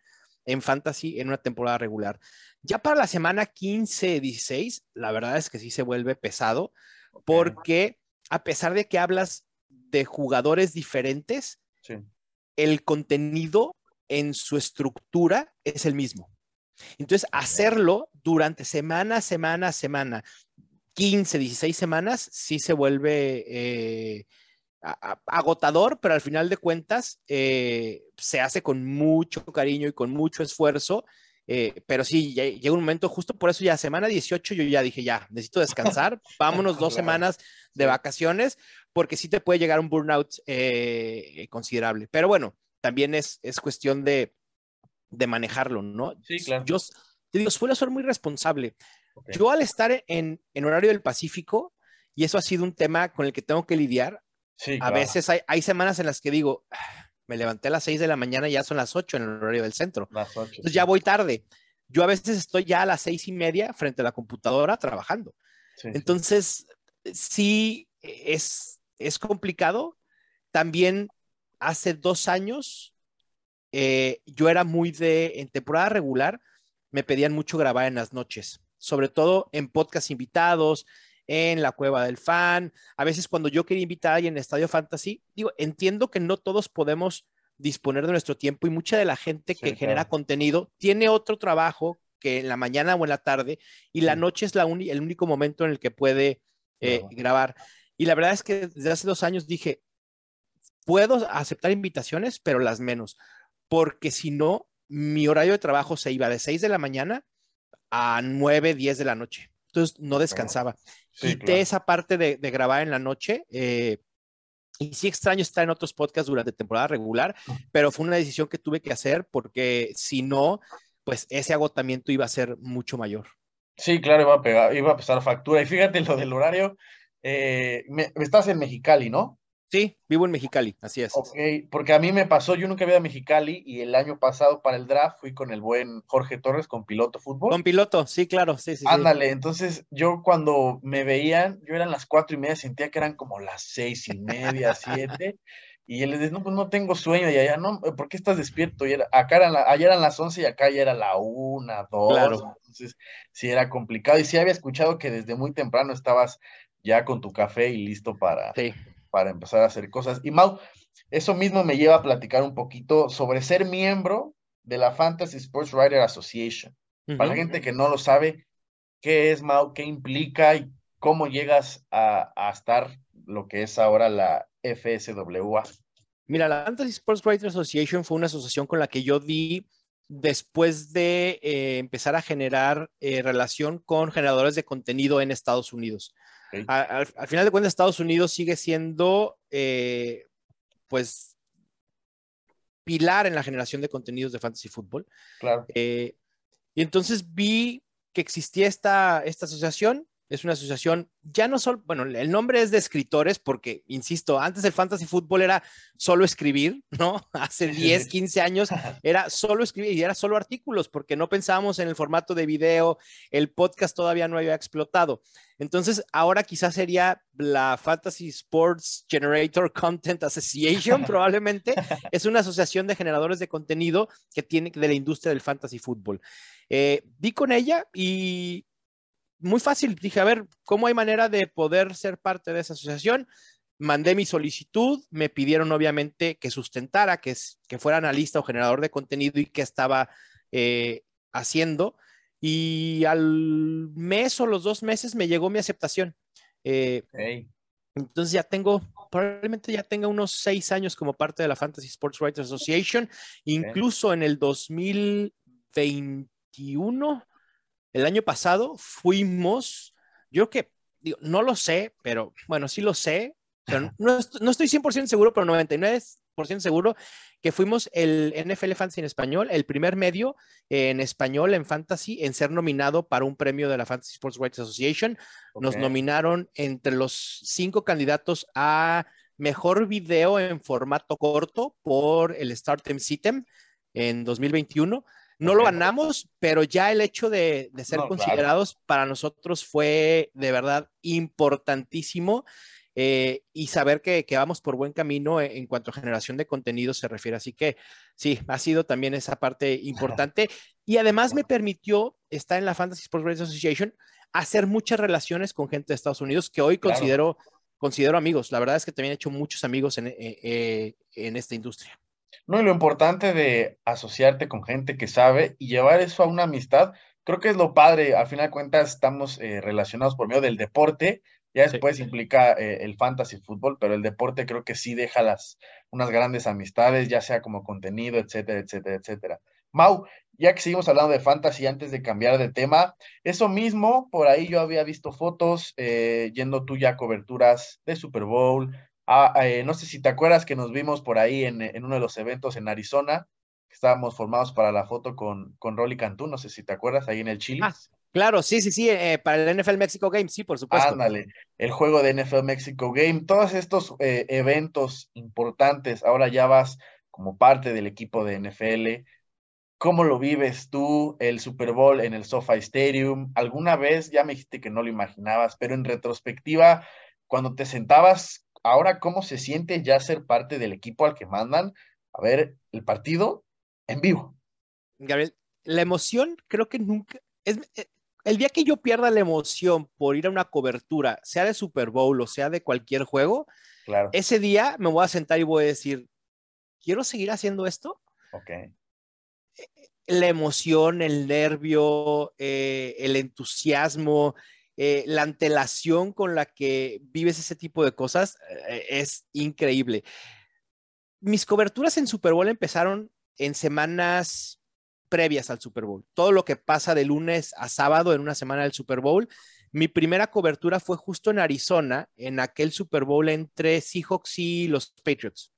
en fantasy en una temporada regular. Ya para la semana 15, 16, la verdad es que sí se vuelve pesado porque a pesar de que hablas de jugadores diferentes, el contenido en su estructura es el mismo. Entonces, hacerlo durante semana, semana, semana, 15, 16 semanas, sí se vuelve eh, agotador, pero al final de cuentas eh, se hace con mucho cariño y con mucho esfuerzo. Eh, pero sí, llega un momento, justo por eso ya semana 18 yo ya dije, ya, necesito descansar, vámonos dos semanas de vacaciones, porque sí te puede llegar un burnout eh, considerable. Pero bueno, también es, es cuestión de, de manejarlo, ¿no? Sí, claro. Yo te digo, suelo ser muy responsable. Yo al estar en, en, horario del Pacífico, y eso ha sido un tema con el que tengo que lidiar, sí, a veces hay, hay, semanas en las que digo, ah, me levanté a las 6 de la mañana y ya son las 8 en el horario del centro. Las 8, Entonces ya voy tarde. Yo a veces estoy ya a las seis y media frente a la computadora trabajando. Sí, Entonces, sí, es, es complicado. También hace dos años eh, yo era muy de, en temporada regular, me pedían mucho grabar en las noches, sobre todo en podcast invitados, en la cueva del fan. A veces cuando yo quería invitar a alguien en Estadio Fantasy, digo, entiendo que no todos podemos disponer de nuestro tiempo y mucha de la gente que genera contenido tiene otro trabajo que en la mañana o en la tarde y la noche es la el único momento en el que puede eh, grabar. Y la verdad es que desde hace dos años dije, puedo aceptar invitaciones, pero las menos, porque si no, mi horario de trabajo se iba de 6 de la mañana a 9, 10 de la noche. Entonces no descansaba. Quité esa parte de, grabar en la noche. Eh, y sí extraño estar en otros podcasts durante temporada regular, pero fue una decisión que tuve que hacer porque si no, pues ese agotamiento iba a ser mucho mayor. Sí, claro, iba a pegar, iba a pasar factura. Y fíjate lo del horario, eh, me, estás en Mexicali, ¿no? Sí, vivo en Mexicali, así es. Ok, porque a mí me pasó, yo nunca había ido a Mexicali y el año pasado para el draft fui con el buen Jorge Torres con piloto fútbol. Con piloto, sí, claro, sí, sí. Ándale, entonces yo cuando me veían, yo eran las cuatro y media, sentía que eran como las seis y media, siete, y él les dice, no, pues no tengo sueño, y allá, no, ¿por qué estás despierto? Y era, acá eran allá eran las once y acá ya era la una, dos, claro. entonces sí era complicado, y sí había escuchado que desde muy temprano estabas ya con tu café y listo para, para empezar a hacer cosas. Y Mau, eso mismo me lleva a platicar un poquito sobre ser miembro de la Fantasy Sports Writer Association. Para la gente que no lo sabe, ¿qué es Mau? ¿Qué implica? ¿Y cómo llegas a, estar lo que es ahora la FSWA? Mira, la Fantasy Sports Writer Association fue una asociación con la que yo di después de eh, empezar a generar eh, relación con generadores de contenido en Estados Unidos al, final de cuentas, Estados Unidos sigue siendo, eh, pues, pilar en la generación de contenidos de fantasy fútbol. Claro. Eh, y entonces vi que existía esta, esta asociación, Es una asociación, ya no solo, bueno, el nombre es de escritores porque, insisto, antes el fantasy fútbol era solo escribir, ¿no? Hace 10, 15 años era solo escribir y era solo artículos porque no pensábamos en el formato de video, el podcast todavía no había explotado. Entonces, ahora quizás sería la Fantasy Sports Generator Content Association, probablemente. Es una asociación de generadores de contenido que tiene de la industria del fantasy fútbol. Eh, di con ella y muy fácil. Dije, a ver, ¿cómo hay manera de poder ser parte de esa asociación? Mandé mi solicitud, me pidieron obviamente que sustentara, que, que fuera analista o generador de contenido y que estaba eh, haciendo. Y al mes o los dos meses me llegó mi aceptación. Eh, entonces ya tengo, probablemente ya tenga unos seis años como parte de la Fantasy Sports Writers Association. Incluso en el 2021 el año pasado fuimos, yo que, digo, no lo sé, pero bueno, sí lo sé, pero no, no estoy 100% seguro, pero 99% seguro que fuimos el NFL Fantasy en español, el primer medio en español en fantasy en ser nominado para un premio de la Fantasy Sports Rights Association. Nos nominaron entre los cinco candidatos a mejor video en formato corto por el Startem Sitem en 2021. No lo ganamos, pero ya el hecho de, ser considerados para nosotros fue de verdad importantísimo. Eh, y saber que, vamos por buen camino en, cuanto a generación de contenido se refiere. Así que sí, ha sido también esa parte importante. Y además me permitió estar en la Fantasy Sports Association, hacer muchas relaciones con gente de Estados Unidos que hoy considero, considero amigos. La verdad es que también he hecho muchos amigos en, eh, eh, en esta industria. No, y lo importante de asociarte con gente que sabe y llevar eso a una amistad, creo que es lo padre. Al final de cuentas, estamos eh, relacionados por medio del deporte. Ya después implica eh, el fantasy fútbol, pero el deporte creo que sí deja las, unas grandes amistades, ya sea como contenido, etcétera, etcétera, etcétera. Mau, ya que seguimos hablando de fantasy antes de cambiar de tema, eso mismo, por ahí yo había visto fotos eh, yendo tú ya coberturas de Super Bowl, Ah, eh, no sé si te acuerdas que nos vimos por ahí en, uno de los eventos en Arizona, que estábamos formados para la foto con, con Rolly Cantú, no sé si te acuerdas, ahí en el Chile. Ah, claro, sí, sí, sí, eh, para el NFL Mexico Game, sí, por supuesto. Ándale, el juego de NFL Mexico Game, todos estos eh, eventos importantes, ahora ya vas como parte del equipo de NFL. ¿Cómo lo vives tú, el Super Bowl en el SoFi Stadium? ¿Alguna vez ya me dijiste que no lo imaginabas, pero en retrospectiva, cuando te sentabas ahora cómo se siente ya ser parte del equipo al que mandan a ver el partido en vivo. Gabriel, la emoción creo que nunca es eh, el día que yo pierda la emoción por ir a una cobertura, sea de Super Bowl o sea de cualquier juego, claro. ese día me voy a sentar y voy a decir, ¿quiero seguir haciendo esto? Ok. La emoción, el nervio, eh, el entusiasmo, eh, la antelación con la que vives ese tipo de cosas eh, es increíble. Mis coberturas en Super Bowl empezaron en semanas previas al Super Bowl. Todo lo que pasa de lunes a sábado en una semana del Super Bowl. Mi primera cobertura fue justo en Arizona, en aquel Super Bowl entre Seahawks y los Patriots.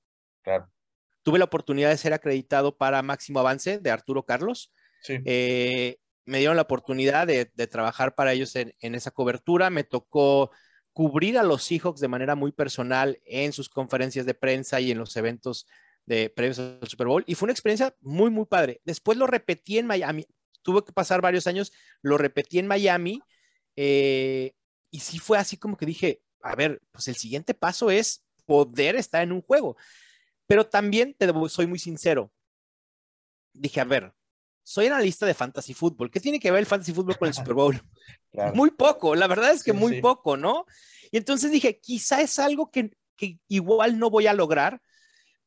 Tuve la oportunidad de ser acreditado para Máximo Avance de Arturo Carlos. Sí. Eh, me dieron la oportunidad de, trabajar para ellos en, esa cobertura. Me tocó cubrir a los Seahawks de manera muy personal en sus conferencias de prensa y en los eventos de previos al Super Bowl. Y fue una experiencia muy, muy padre. Después lo repetí en Miami. Tuve que pasar varios años, lo repetí en Miami. Eh, y sí fue así como que dije, a ver, pues el siguiente paso es poder estar en un juego. Pero también te soy muy sincero. Dije, a ver, soy analista de fantasy fútbol. ¿Qué tiene que ver el fantasy fútbol con el Super Bowl? Muy poco, la verdad es que muy poco, ¿no? Y entonces dije, quizá es algo que, igual no voy a lograr,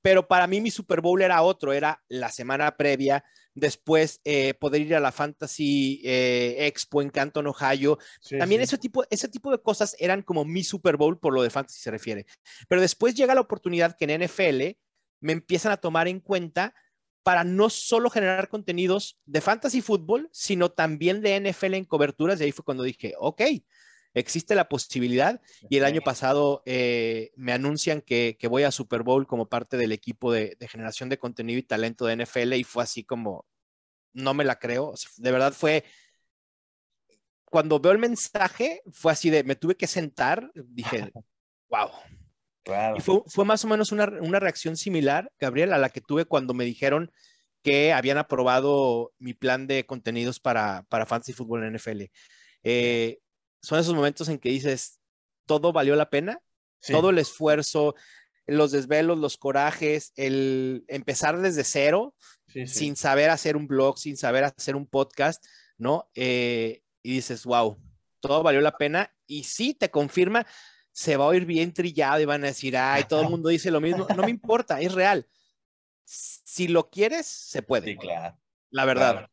pero para mí mi Super Bowl era otro, era la semana previa, después eh, poder ir a la Fantasy eh, Expo en Canton, Ohio. También Ese, tipo, ese tipo de cosas eran como mi Super Bowl por lo de Fantasy se refiere. Pero después llega la oportunidad que en NFL me empiezan a tomar en cuenta para no solo generar contenidos de fantasy fútbol, sino también de NFL en coberturas. Y ahí fue cuando dije, ok, existe la posibilidad. Y el año pasado eh, me anuncian que, voy a Super Bowl como parte del equipo de, generación de contenido y talento de NFL y fue así como, no me la creo. De verdad fue cuando veo el mensaje, fue así de, me tuve que sentar, dije, wow. Claro. Y fue, fue más o menos una, una reacción similar, Gabriel, a la que tuve cuando me dijeron que habían aprobado mi plan de contenidos para, para Fantasy Fútbol en NFL. Eh, son esos momentos en que dices, todo valió la pena, Sí. todo el esfuerzo, los desvelos, los corajes, el empezar desde cero, Sí, sí. sin saber hacer un blog, sin saber hacer un podcast, ¿no? Eh, y dices, wow, todo valió la pena. Y sí, te confirma, se va a oír bien trillado y van a decir, ay, todo el mundo dice lo mismo. No me importa, es real. Si lo quieres, se puede. Sí, claro. La verdad. claro.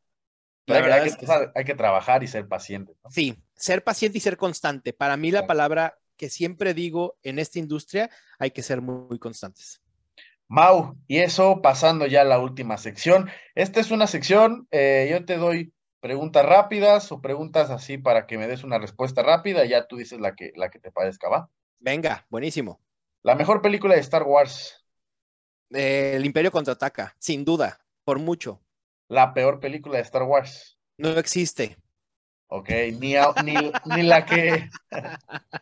La verdad hay que, es que trabajar- hay que trabajar y ser paciente. ¿no? Sí, ser paciente y ser constante. Para mí la Claro. palabra que siempre digo en esta industria, hay que ser muy, muy constantes. Mau, y eso pasando ya a la última sección. Esta es una sección, eh, yo te doy preguntas rápidas o preguntas así para que me des una respuesta rápida, ya tú dices la que, la que te parezca, ¿va? Venga, buenísimo. La mejor película de Star Wars, Eh, el Imperio contraataca, sin duda, por mucho. la peor película de Star Wars. No existe. Ok, ni, a- ni, ni la que,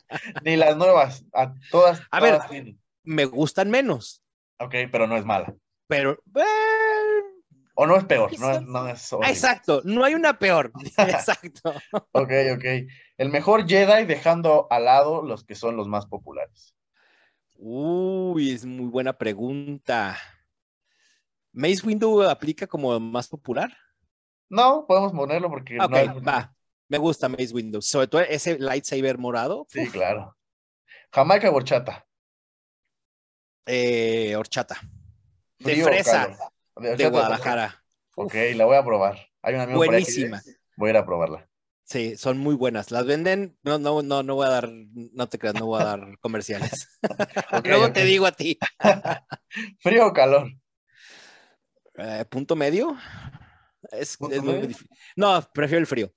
ni las nuevas, a todas, A ver. tienen. Me gustan menos, Ok, pero no es mala. pero... eh, O no es peor, no es, no es horrible. exacto, no hay una peor. Exacto. Ok, ok. El mejor Jedi dejando al lado los que son los más populares. Uy, es muy buena pregunta. ¿Maze Window aplica como más popular? No, podemos ponerlo porque Ok, no hay- va. Me gusta Maze Window, sobre todo ese lightsaber morado. Sí, uf, claro. Jamaica horchata. eh, horchata. De Frío fresa. De, Guadalajara. Ok, la voy a probar. Hay un amigo por ahí que Buenísima. Voy a ir a probarla. Sí, son muy buenas. Las venden, no, no, no, no voy a dar, no te creas, no voy a dar comerciales. Luego te digo a ti. ¿Frío o calor? Eh, ¿Punto medio? Es, ¿Punto es muy difícil. No, prefiero el frío.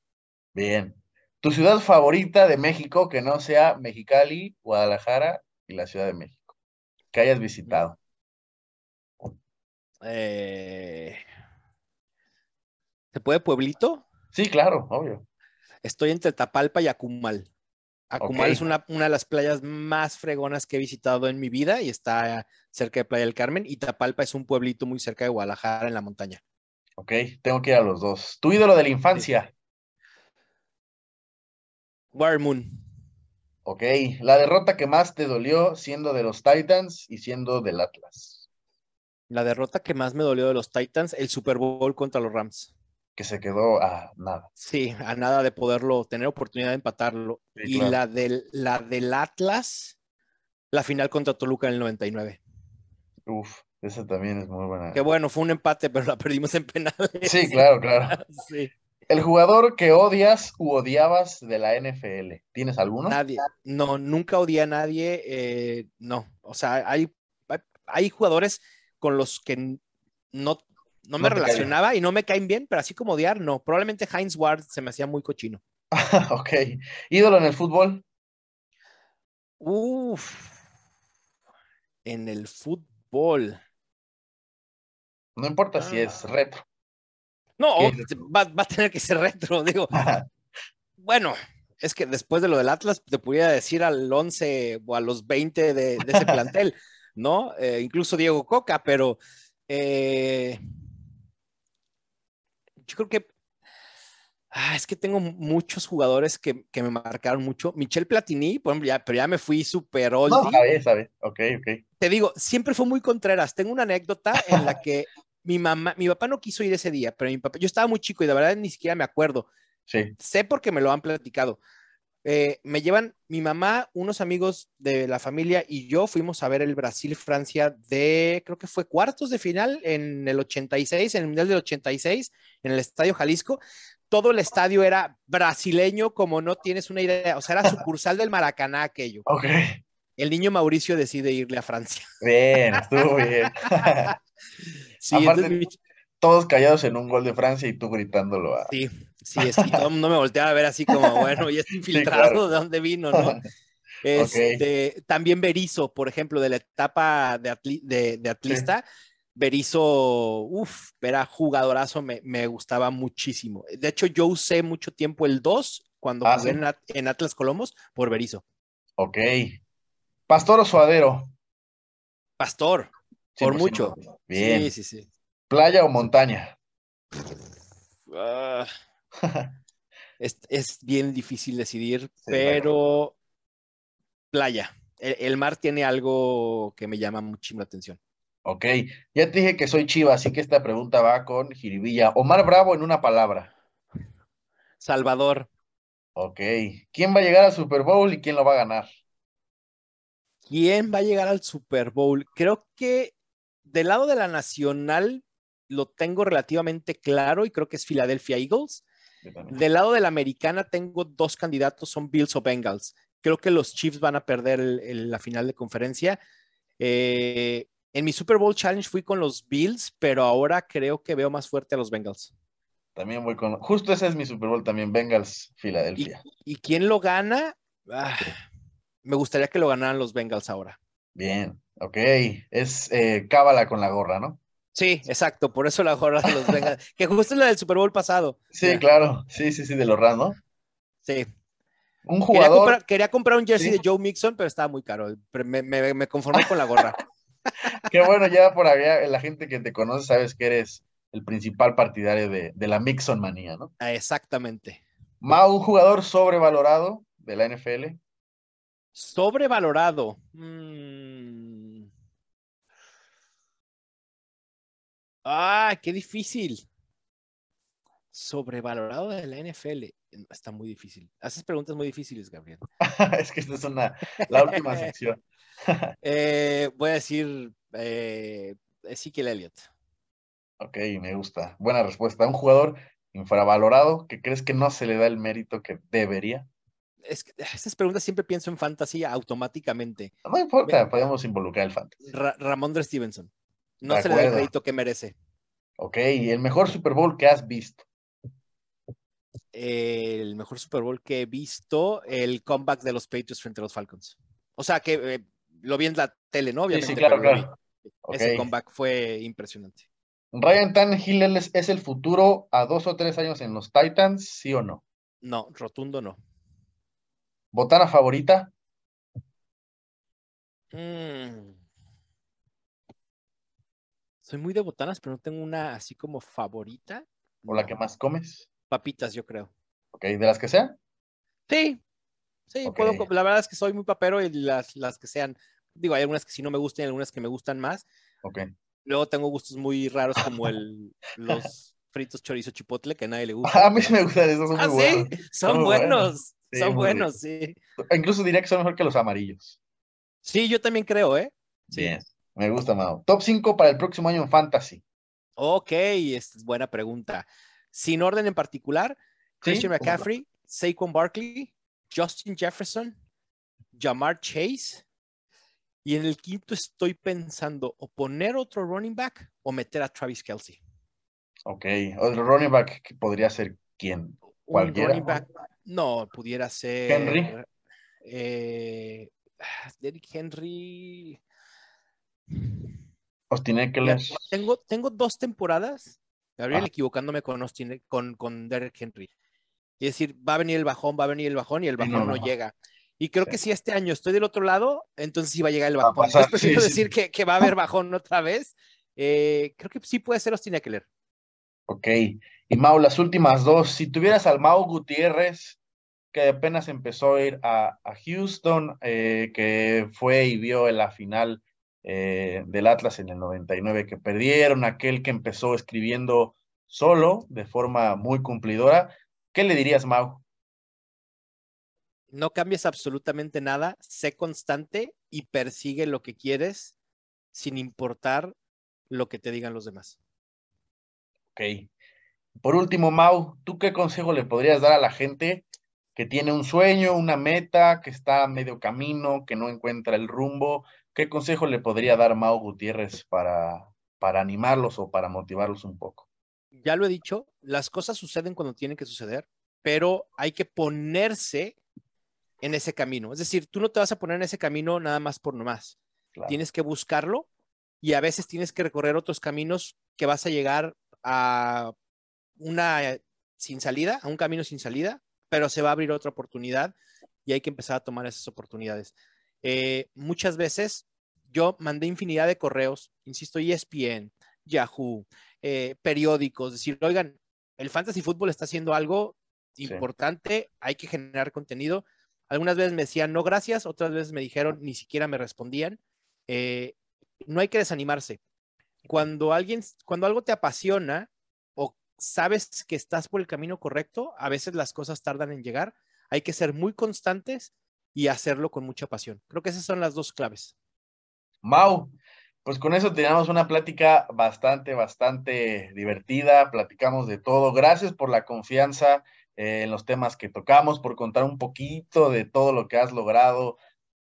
Bien. ¿Tu ciudad favorita de México que no sea Mexicali, Guadalajara y la Ciudad de México? Que hayas visitado. Eh, ¿Se puede pueblito? Sí, claro, obvio. Estoy entre Tapalpa y Acumal. Acumal es una, una de las playas más fregonas que he visitado en mi vida y está cerca de Playa del Carmen. Y Tapalpa es un pueblito muy cerca de Guadalajara en la montaña. Ok, tengo que ir a los dos. ¿Tu ídolo de la infancia? Warmoon. Ok, la derrota que más te dolió siendo de los Titans y siendo del Atlas, La derrota que más me dolió de los Titans, el Super Bowl contra los Rams. que se quedó a nada. Sí, a nada de poderlo, tener oportunidad de empatarlo. Sí, y claro. la, del, la del Atlas, la final contra Toluca en el 99. Uf, esa también es muy buena. Que bueno, fue un empate, pero la perdimos en penales. Sí, claro, claro. Sí. El jugador que odias u odiabas de la NFL, ¿tienes alguno? Nadie, no, nunca odié a nadie, eh, no, o sea, hay, hay, hay jugadores con los que no, no me No te caen. relacionaba y no me caen bien, pero así como odiar, no, probablemente Heinz Ward se me hacía muy cochino. ok. ¿Ídolo en el fútbol? Uf, en el fútbol. No importa si es Ah. retro. No, va, va a tener que ser retro, digo, bueno, es que después de lo del Atlas, te pudiera decir al 11 o a los 20 de, de ese plantel, ¿no? Eh, incluso Diego Coca, pero eh, yo creo que ah, es que tengo muchos jugadores que, que me marcaron mucho. Michel Platini, por ejemplo, ya, pero ya me fui super no, sabes, sabes. Ok, ok. Te digo, siempre fue muy contreras. Tengo una anécdota en la que mi mamá, mi papá no quiso ir ese día, pero mi papá, yo estaba muy chico y de verdad ni siquiera me acuerdo. Sí. Sé porque me lo han platicado. Eh, me llevan mi mamá, unos amigos de la familia y yo fuimos a ver el Brasil-Francia de, creo que fue cuartos de final en el 86, en el Mundial del 86, en el Estadio Jalisco. Todo el estadio era brasileño, como no tienes una idea. O sea, era sucursal del Maracaná aquello. Ok. El niño Mauricio decide irle a Francia. Bien, estuvo bien. Sí, Aparte- entonces mi- Todos callados en un gol de Francia y tú gritándolo a... sí, sí, es, y todo el mundo me volteaba a ver así como, bueno, y este infiltrado, claro. ¿de dónde vino, no? Este, También Berizo, por ejemplo, de la etapa de, atli- de, de atlista, Berizo, uff, era jugadorazo, me, me gustaba muchísimo. De hecho, yo usé mucho tiempo el 2 cuando Ah, jugué ¿sí? en, At- en Atlas Colomos por Berizo. Ok. Pastor o suadero. Pastor, por 100%. mucho. Bien. Sí, sí, sí. Playa o montaña. Ah, es, es bien difícil decidir, Sí, pero playa. El, el mar tiene algo que me llama muchísimo la atención. Ok. Ya te dije que soy chiva, así que esta pregunta va con jiribilla. Omar Bravo en una palabra. Salvador, Ok. ¿Quién va a llegar al Super Bowl y quién lo va a ganar? ¿quién va a llegar al Super Bowl? Creo que del lado de la nacional lo tengo relativamente claro y creo que es Philadelphia Eagles. Del lado de la americana tengo dos candidatos, son Bills o Bengals. Creo que los Chiefs van a perder el- el- la final de conferencia. Eh, en mi Super Bowl Challenge fui con los Bills, pero ahora creo que veo más fuerte a los Bengals. También voy con. Justo ese es mi Super Bowl también, Bengals, ¿Y, Filadelfia. y quién lo gana? Ah, me gustaría que lo ganaran los Bengals ahora. Bien, ok. Es eh, cábala con la gorra, ¿no? Sí, exacto, por eso la gorra de los Bengals, que justo es la del Super Bowl pasado. Sí, Ya, claro. Sí, sí, sí, de los Rams, ¿no? Sí. Un Quería jugador. comprar, quería comprar un jersey Sí. de Joe Mixon, pero estaba muy caro. Me, me- me conformé con la gorra. Qué bueno, ya por allá, la gente que te conoce, sabes que eres el principal partidario de, de la Mixon manía, ¿no? Ah, Exactamente. Mau, un jugador sobrevalorado de la NFL. Sobrevalorado. Mm. Ah, qué difícil. Sobrevalorado de la NFL. Está muy difícil. Haces preguntas muy difíciles, Gabriel. es que esta es una, la última sección. Eh, voy a decir eh, Ezekiel Elliott. Ok, me gusta. Buena respuesta. Un jugador infravalorado que crees que no se le da el mérito que debería. Es que estas preguntas siempre pienso en fantasy automáticamente. No importa, podemos involucrar el fantasy. Ra Ramondre Stevenson. No De se le da el crédito que merece. Ok, el mejor Super Bowl que has visto. El mejor Super Bowl que he visto, el comeback de los Patriots frente a los Falcons. O sea que eh, lo vi en la tele, ¿no? Obviamente. sí, claro, claro. Ese comeback fue impresionante. Ryan Tannehill es, es el futuro a dos o tres años en los Titans, ¿sí o no? No, rotundo no. ¿Botana favorita? Mm. Soy muy de botanas, pero no tengo una así como favorita. ¿O la que más comes? Papitas, yo creo. Ok, de las que sean. Sí, sí, Ok. puedo, la verdad es que soy muy papero y las, las que sean, digo, hay algunas que sí no me gustan y algunas que me gustan más. Ok. Luego tengo gustos muy raros como el, los fritos chorizo chipotle, que a nadie le gusta. A mí sí me gustan esos, son Ah, muy sí, buenos. son muy buenos. Sí, son buenos, sí. Incluso diría que son mejor que los amarillos. Sí, yo también creo, ¿eh? Sí. Bien, me gusta, Mao. Top 5 para el próximo año en Fantasy. Ok, es buena pregunta. Sin orden en particular, Sí, Christian. McCaffrey, Saquon Barkley, Justin Jefferson, Jamar Chase. Y en el quinto estoy pensando o poner otro running back o meter a Travis Kelsey. Ok, otro running back que podría ser quién. ¿Cualquiera? running back, no, pudiera ser. Henry. eh, ah, Derrick Henry. Eckler. tengo, tengo dos temporadas, Gabriel, Ah. equivocándome con, Austin- con, con Derrick Henry. Y decir, va a venir el bajón, va a venir el bajón y el Sí, bajón no, no, no. llega. Y creo Sí. que si este año estoy del otro lado, entonces sí va a llegar el bajón. Entonces prefiero sí, sí. decir que, que va a haber bajón otra vez. Eh, creo que sí puede ser Austin Eckler. Ok. Y Mau, las últimas dos. Si tuvieras al Mau Gutiérrez, que apenas empezó a ir a, a Houston, eh, que fue y vio en la final eh, del Atlas en el 99 que perdieron, aquel que empezó escribiendo solo, de forma muy cumplidora, ¿qué le dirías, Mau? No cambies absolutamente nada, sé constante y persigue lo que quieres sin importar lo que te digan los demás. Ok. Por último, Mau, ¿tú qué consejo le podrías dar a la gente que tiene un sueño, una meta, que está a medio camino, que no encuentra el rumbo? ¿Qué consejo le podría dar Mau Gutiérrez para, para animarlos o para motivarlos un poco? ya lo he dicho, las cosas suceden cuando tienen que suceder, pero hay que ponerse en ese camino. Es decir, tú no te vas a poner en ese camino nada más por nomás. Claro. Tienes que buscarlo y a veces tienes que recorrer otros caminos que vas a llegar a una sin salida, a un camino sin salida, pero se va a abrir otra oportunidad y hay que empezar a tomar esas oportunidades. Eh, muchas veces yo mandé infinidad de correos, insisto, ESPN, Yahoo, eh, periódicos, decir, oigan, el fantasy fútbol está haciendo algo importante, hay que generar contenido. Algunas veces me decían no gracias, otras veces me dijeron ni siquiera me respondían. Eh, no hay que desanimarse. Cuando alguien, cuando algo te apasiona o sabes que estás por el camino correcto, a veces las cosas tardan en llegar. Hay que ser muy constantes y hacerlo con mucha pasión. Creo que esas son las dos claves. Mau, pues con eso teníamos una plática bastante, bastante divertida, platicamos de todo. Gracias por la confianza eh, en los temas que tocamos, por contar un poquito de todo lo que has logrado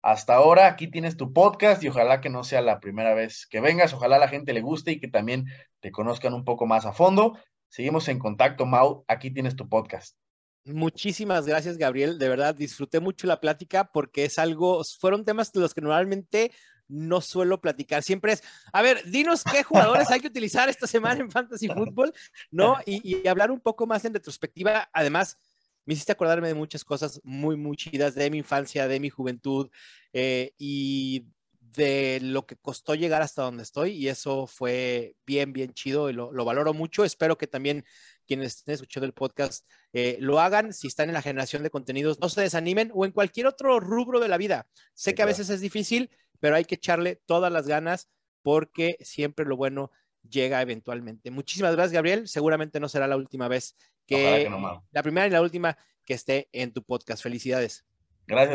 hasta ahora. Aquí tienes tu podcast y ojalá que no sea la primera vez que vengas, ojalá la gente le guste y que también te conozcan un poco más a fondo. Seguimos en contacto, Mau, aquí tienes tu podcast. Muchísimas gracias, Gabriel. De verdad, disfruté mucho la plática porque es algo, fueron temas de los que normalmente no suelo platicar. Siempre es, a ver, dinos qué jugadores hay que utilizar esta semana en Fantasy Football, ¿no? Y, hablar un poco más en retrospectiva. Además, me hiciste acordarme de muchas cosas muy, muy chidas de mi infancia, de mi juventud eh, y de lo que costó llegar hasta donde estoy. Y eso fue bien, bien chido y lo, valoro mucho. Espero que también quienes estén escuchando el podcast eh, lo hagan. Si están en la generación de contenidos, no se desanimen o en cualquier otro rubro de la vida. Sé que a veces es difícil, pero hay que echarle todas las ganas porque siempre lo bueno llega eventualmente. Muchísimas gracias, Gabriel. Seguramente no será la última vez que, la primera y la última que esté en tu podcast. Felicidades. Gracias.